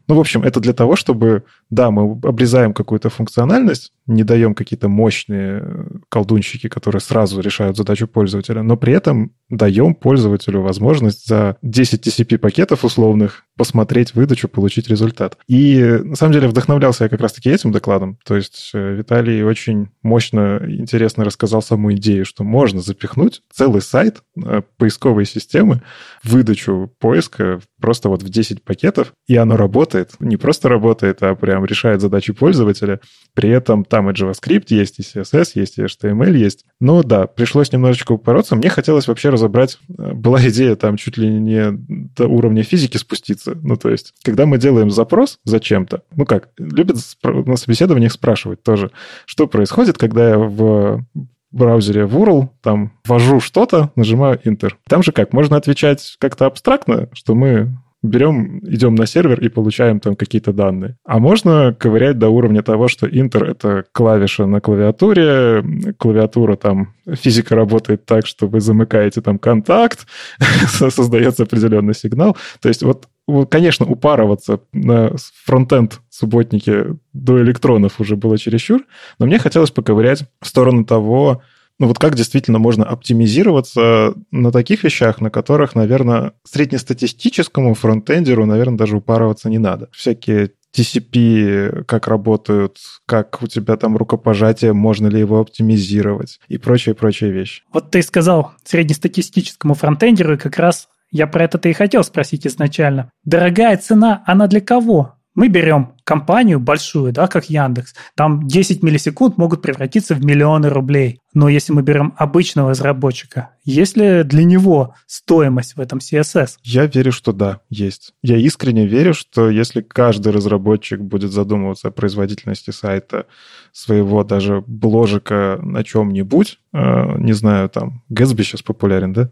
Ну, в общем, это для того, чтобы, да, мы обрезаем какую-то функциональность, не даем какие-то мощные колдунщики, которые сразу решают задачу пользователя, но при этом даем пользователю возможность за 10 TCP-пакетов условных посмотреть выдачу, получить результат. И на самом деле вдохновлялся я как раз-таки этим докладом. То есть э, Виталий очень мощно интересно рассказал саму идею, что можно запихнуть целый сайт э, поисковой системы, выдачу поиска просто вот в 10 пакетов, и оно работает. Не просто работает, а прям решает задачи пользователя. При этом там и JavaScript есть, и CSS есть, и HTML есть. Ну да, пришлось немножечко упороться. Мне хотелось вообще разобрать... Э, была идея там чуть ли не до уровня физики спуститься. Ну то есть, когда мы делаем запрос зачем-то, ну как, любят на собеседованиях спрашивать тоже, что происходит, когда я в браузере в URL, там ввожу что-то, нажимаю Enter. Там же как, можно отвечать как-то абстрактно, что мы берем, идем на сервер и получаем там какие-то данные. А можно ковырять до уровня того, что Enter — это клавиша на клавиатуре, клавиатура там, физика работает так, что вы замыкаете там контакт, создается определенный сигнал. То есть вот Конечно, упарываться на фронтенд субботнике до электронов уже было чересчур, но мне хотелось поковырять в сторону того, ну вот как действительно можно оптимизироваться на таких вещах, на которых, наверное, среднестатистическому фронтендеру, наверное, даже упарываться не надо. Всякие TCP, как работают, как у тебя там рукопожатие, можно ли его оптимизировать и прочие-прочие вещи. Вот ты сказал среднестатистическому фронтендеру, и как раз я про это-то и хотел спросить изначально. Дорогая цена, она для кого? Мы берем компанию большую, да, как Яндекс, там 10 миллисекунд могут превратиться в миллионы рублей. Но если мы берем обычного разработчика, есть ли для него стоимость в этом CSS? Я верю, что да, есть. Я искренне верю, что если каждый разработчик будет задумываться о производительности сайта своего даже бложика на чем-нибудь, э, не знаю, там, Gatsby сейчас популярен, да,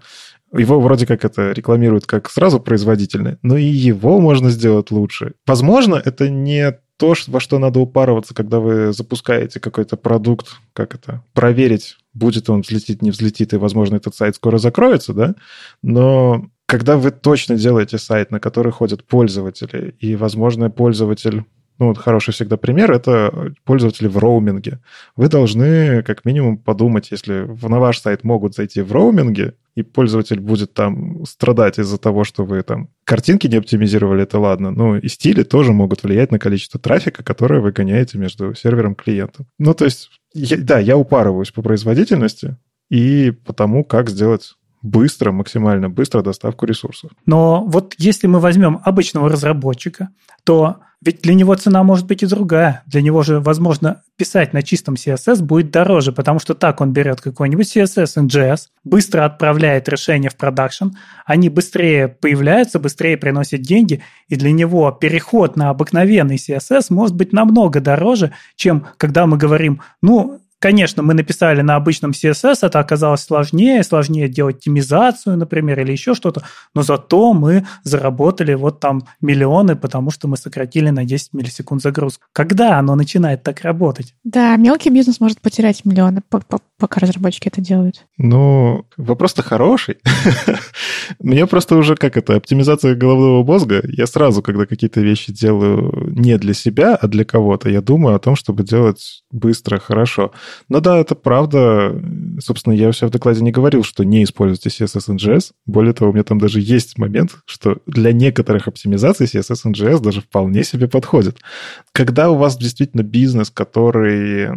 его вроде как это рекламируют как сразу производительный, но и его можно сделать лучше. Возможно, это не то, во что надо упарываться, когда вы запускаете какой-то продукт, как это, проверить, будет он взлетит, не взлетит, и, возможно, этот сайт скоро закроется, да, но когда вы точно делаете сайт, на который ходят пользователи, и, возможно, пользователь ну, вот хороший всегда пример — это пользователи в роуминге. Вы должны как минимум подумать, если на ваш сайт могут зайти в роуминге, и пользователь будет там страдать из-за того, что вы там картинки не оптимизировали, это ладно. Но и стили тоже могут влиять на количество трафика, которое вы гоняете между сервером и клиентом. Ну, то есть, я, да, я упарываюсь по производительности и по тому, как сделать быстро, максимально быстро доставку ресурсов. Но вот если мы возьмем обычного разработчика, то ведь для него цена может быть и другая. Для него же, возможно, писать на чистом CSS будет дороже, потому что так он берет какой-нибудь CSS NGS, быстро отправляет решение в продакшн, они быстрее появляются, быстрее приносят деньги, и для него переход на обыкновенный CSS может быть намного дороже, чем когда мы говорим, ну, Конечно, мы написали на обычном CSS, это оказалось сложнее, сложнее делать оптимизацию, например, или еще что-то, но зато мы заработали вот там миллионы, потому что мы сократили на 10 миллисекунд загрузку. Когда оно начинает так работать? Да, мелкий бизнес может потерять миллионы, пока разработчики это делают. Ну, вопрос-то хороший. Мне просто уже как это, оптимизация головного мозга. Я сразу, когда какие-то вещи делаю не для себя, а для кого-то, я думаю о том, чтобы делать быстро, хорошо. Но да, это правда. Собственно, я у себя в докладе не говорил, что не используйте CSS NGS. Более того, у меня там даже есть момент, что для некоторых оптимизаций CSS NGS даже вполне себе подходит. Когда у вас действительно бизнес, который...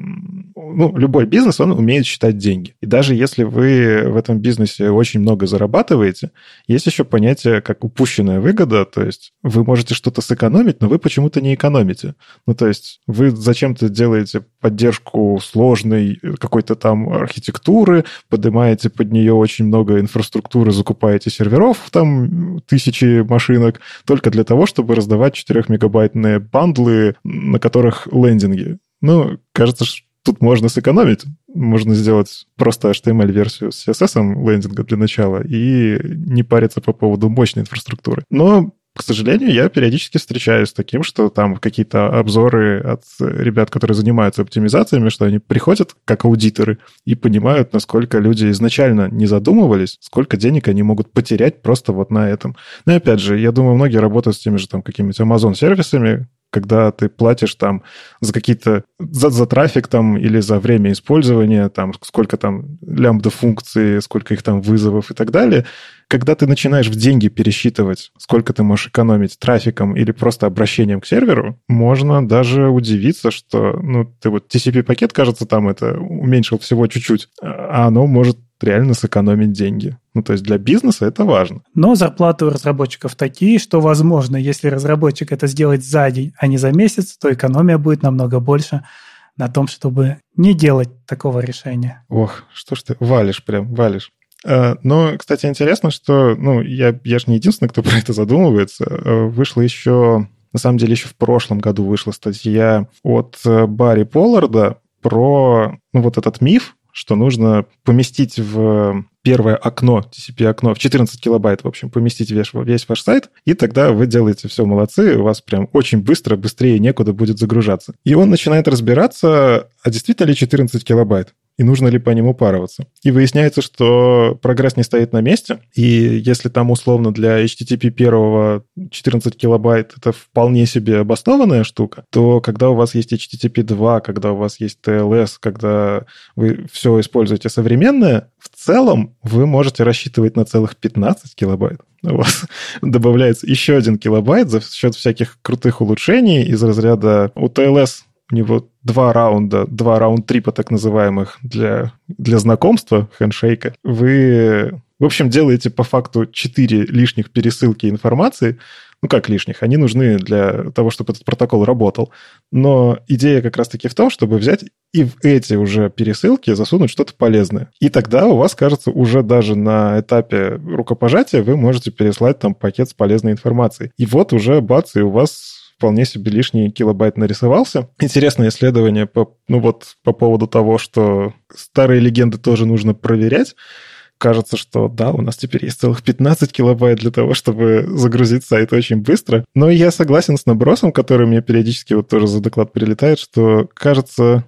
Ну, любой бизнес, он умеет считать деньги. И даже если вы в этом бизнесе очень много зарабатываете, есть еще понятие, как упущенная выгода, то есть вы можете что-то сэкономить, но вы почему-то не экономите. Ну, то есть вы зачем-то делаете поддержку сложной какой-то там архитектуры, поднимаете под нее очень много инфраструктуры, закупаете серверов, там тысячи машинок, только для того, чтобы раздавать 4-мегабайтные бандлы, на которых лендинги. Ну, кажется, тут можно сэкономить. Можно сделать просто HTML-версию с CSS лендинга для начала и не париться по поводу мощной инфраструктуры. Но к сожалению, я периодически встречаюсь с таким, что там какие-то обзоры от ребят, которые занимаются оптимизациями, что они приходят как аудиторы и понимают, насколько люди изначально не задумывались, сколько денег они могут потерять просто вот на этом. Но опять же, я думаю, многие работают с теми же там какими-нибудь Amazon-сервисами, когда ты платишь там за какие-то, за, за трафик там или за время использования, там сколько там лямбда функций, сколько их там вызовов и так далее, когда ты начинаешь в деньги пересчитывать, сколько ты можешь экономить трафиком или просто обращением к серверу, можно даже удивиться, что, ну, ты вот TCP-пакет, кажется, там это уменьшил всего чуть-чуть, а оно может реально сэкономить деньги. Ну, то есть для бизнеса это важно. Но зарплаты у разработчиков такие, что, возможно, если разработчик это сделает за день, а не за месяц, то экономия будет намного больше на том, чтобы не делать такого решения. Ох, что ж ты валишь прям, валишь. А, но, кстати, интересно, что, ну, я, я же не единственный, кто про это задумывается. А, вышла еще, на самом деле, еще в прошлом году вышла статья от э, Барри Полларда про, ну, вот этот миф, что нужно поместить в первое окно, TCP-окно в 14 килобайт, в общем, поместить весь, весь ваш сайт, и тогда вы делаете все молодцы, у вас прям очень быстро, быстрее некуда будет загружаться. И он начинает разбираться, а действительно ли 14 килобайт? И нужно ли по нему пароваться. И выясняется, что прогресс не стоит на месте, и если там условно для HTTP первого 14 килобайт это вполне себе обоснованная штука, то когда у вас есть HTTP 2, когда у вас есть TLS, когда вы все используете современное, в целом вы можете рассчитывать на целых 15 килобайт у вас добавляется еще один килобайт за счет всяких крутых улучшений из разряда у TLS него два раунда, два раунд-трипа так называемых для, для знакомства, хендшейка. Вы, в общем, делаете по факту четыре лишних пересылки информации, ну как лишних, они нужны для того, чтобы этот протокол работал. Но идея как раз-таки в том, чтобы взять и в эти уже пересылки засунуть что-то полезное. И тогда у вас, кажется, уже даже на этапе рукопожатия вы можете переслать там пакет с полезной информацией. И вот уже бац, и у вас вполне себе лишний килобайт нарисовался. Интересное исследование по, ну вот, по поводу того, что старые легенды тоже нужно проверять. Кажется, что да, у нас теперь есть целых 15 килобайт для того, чтобы загрузить сайт очень быстро. Но я согласен с набросом, который мне периодически вот тоже за доклад прилетает, что, кажется,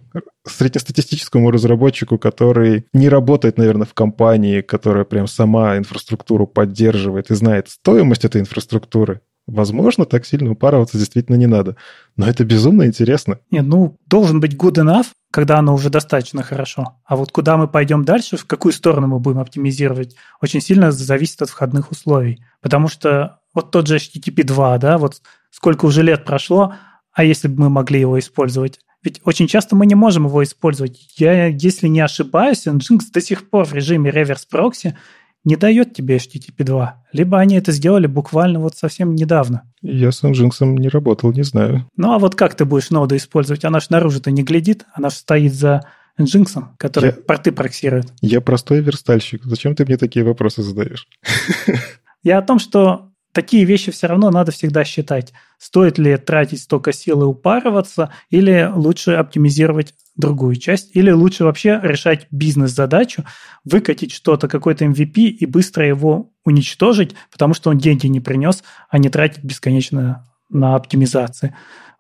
среднестатистическому разработчику, который не работает, наверное, в компании, которая прям сама инфраструктуру поддерживает и знает стоимость этой инфраструктуры, Возможно, так сильно упарываться действительно не надо. Но это безумно интересно. Нет, ну, должен быть good enough, когда оно уже достаточно хорошо. А вот куда мы пойдем дальше, в какую сторону мы будем оптимизировать, очень сильно зависит от входных условий. Потому что вот тот же HTTP 2, да, вот сколько уже лет прошло, а если бы мы могли его использовать? Ведь очень часто мы не можем его использовать. Я, если не ошибаюсь, Nginx до сих пор в режиме реверс-прокси не дает тебе HTTP 2. Либо они это сделали буквально вот совсем недавно. Я с Nginx не работал, не знаю. Ну а вот как ты будешь ноду использовать? Она же наружу-то не глядит, она же стоит за Nginx, который я, порты проксирует. Я простой верстальщик. Зачем ты мне такие вопросы задаешь? Я о том, что такие вещи все равно надо всегда считать. Стоит ли тратить столько сил и упарываться, или лучше оптимизировать другую часть, или лучше вообще решать бизнес-задачу, выкатить что-то, какой-то MVP и быстро его уничтожить, потому что он деньги не принес, а не тратить бесконечно на оптимизации.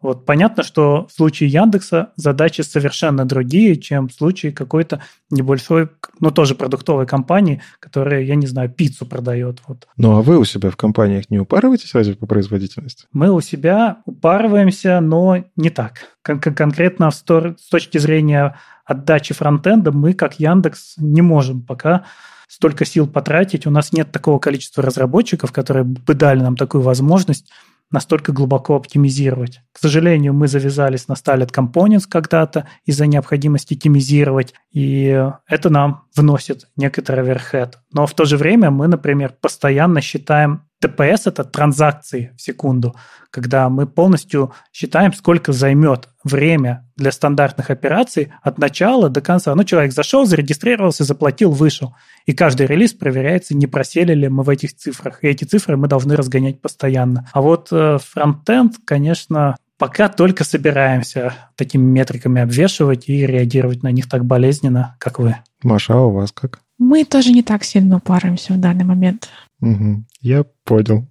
Вот понятно, что в случае Яндекса задачи совершенно другие, чем в случае какой-то небольшой, ну тоже продуктовой компании, которая, я не знаю, пиццу продает. Вот. Ну а вы у себя в компаниях не упарываетесь разве по производительности? Мы у себя упарываемся, но не так. Кон- конкретно с точки зрения отдачи фронтенда мы, как Яндекс, не можем пока столько сил потратить. У нас нет такого количества разработчиков, которые бы дали нам такую возможность настолько глубоко оптимизировать. К сожалению, мы завязались на Starlet Components когда-то из-за необходимости оптимизировать, и это нам вносит некоторый оверхед. Но в то же время мы, например, постоянно считаем TPS – это транзакции в секунду, когда мы полностью считаем, сколько займет время для стандартных операций от начала до конца. Ну, человек зашел, зарегистрировался, заплатил, вышел. И каждый релиз проверяется, не просели ли мы в этих цифрах. И эти цифры мы должны разгонять постоянно. А вот э, фронтенд, конечно, пока только собираемся такими метриками обвешивать и реагировать на них так болезненно, как вы. Маша, а у вас как? Мы тоже не так сильно упаримся в данный момент. Угу, я понял.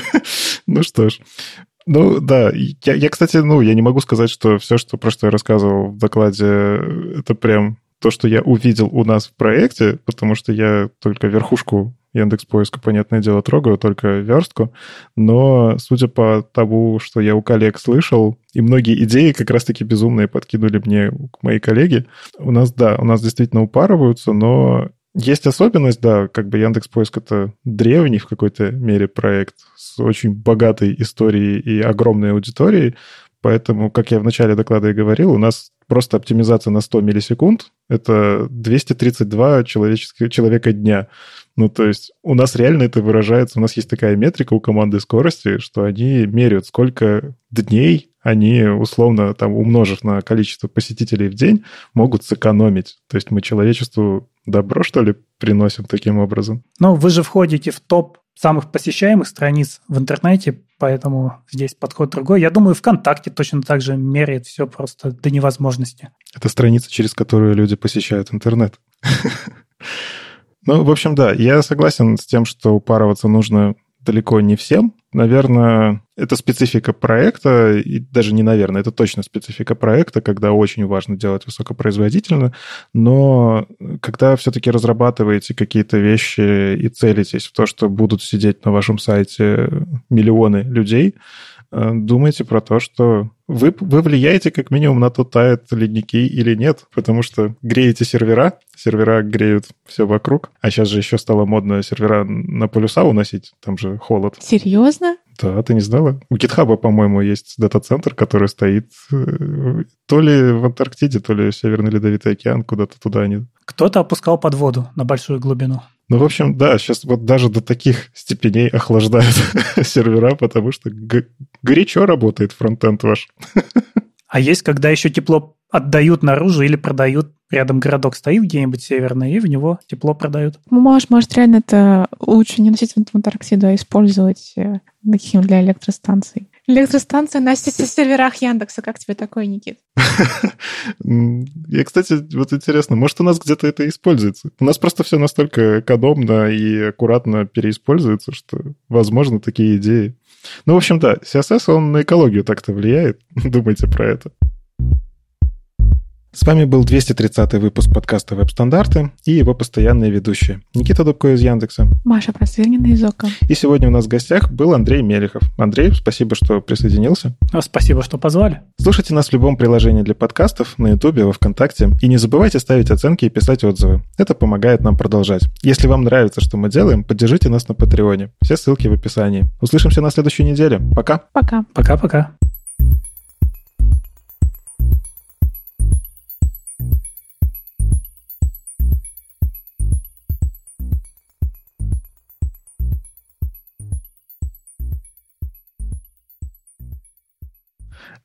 ну что ж. Ну, да, я, я, кстати, ну, я не могу сказать, что все, что, про что я рассказывал в докладе, это прям то, что я увидел у нас в проекте, потому что я только верхушку Яндекс Поиска, понятное дело, трогаю, только верстку. Но, судя по тому, что я у коллег слышал, и многие идеи как раз-таки безумные подкинули мне мои коллеги, у нас, да, у нас действительно упарываются, но есть особенность, да, как бы Яндекс Поиск это древний в какой-то мере проект с очень богатой историей и огромной аудиторией, поэтому, как я в начале доклада и говорил, у нас просто оптимизация на 100 миллисекунд — это 232 человеческих, человека дня. Ну, то есть у нас реально это выражается, у нас есть такая метрика у команды скорости, что они меряют, сколько дней они, условно, там, умножив на количество посетителей в день, могут сэкономить. То есть мы человечеству добро, что ли, приносим таким образом? Ну, вы же входите в топ самых посещаемых страниц в интернете, поэтому здесь подход другой. Я думаю, ВКонтакте точно так же меряет все просто до невозможности. Это страница, через которую люди посещают интернет. Ну, в общем, да, я согласен с тем, что упарываться нужно далеко не всем. Наверное, это специфика проекта, и даже не наверное, это точно специфика проекта, когда очень важно делать высокопроизводительно, но когда все-таки разрабатываете какие-то вещи и целитесь в то, что будут сидеть на вашем сайте миллионы людей, думайте про то, что вы, вы влияете как минимум на то, тают ледники или нет, потому что греете сервера, сервера греют все вокруг, а сейчас же еще стало модно сервера на полюса уносить, там же холод. Серьезно? Да, ты не знала? У GitHub, по-моему, есть дата-центр, который стоит э, то ли в Антарктиде, то ли в Северный Ледовитый океан, куда-то туда они. Кто-то опускал под воду на большую глубину. Ну, в общем, да, сейчас вот даже до таких степеней охлаждают сервера, потому что горячо работает фронтенд ваш. А есть, когда еще тепло отдают наружу или продают, рядом городок стоит где-нибудь северный, и в него тепло продают. Ну, может, может, реально это лучше не носить в Антарктиду, а использовать э, каким для электростанций. Электростанция на серверах Яндекса. Как тебе такое, Никит? Я, кстати, вот интересно, может, у нас где-то это используется? У нас просто все настолько экономно и аккуратно переиспользуется, что, возможно, такие идеи. Ну, в общем, да, CSS, он на экологию так-то влияет. Думайте про это. С вами был 230 выпуск подкаста «Веб-стандарты» и его постоянные ведущие. Никита Дубко из Яндекса. Маша Просвирнина из ОКО. И сегодня у нас в гостях был Андрей Мелехов. Андрей, спасибо, что присоединился. А, спасибо, что позвали. Слушайте нас в любом приложении для подкастов, на Ютубе, во Вконтакте. И не забывайте ставить оценки и писать отзывы. Это помогает нам продолжать. Если вам нравится, что мы делаем, поддержите нас на Патреоне. Все ссылки в описании. Услышимся на следующей неделе. Пока. Пока. Пока-пока.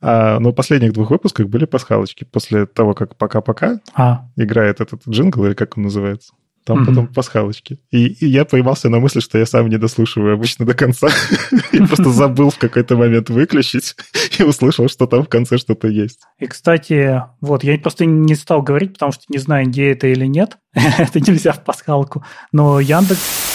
А, но в последних двух выпусках были пасхалочки. После того, как «Пока-пока» а. играет этот джингл, или как он называется, там mm-hmm. потом пасхалочки. И, и я поймался на мысли, что я сам не дослушиваю обычно до конца. И просто забыл в какой-то момент выключить и услышал, что там в конце что-то есть. И, кстати, вот, я просто не стал говорить, потому что не знаю, где это или нет. это нельзя в пасхалку. Но Яндекс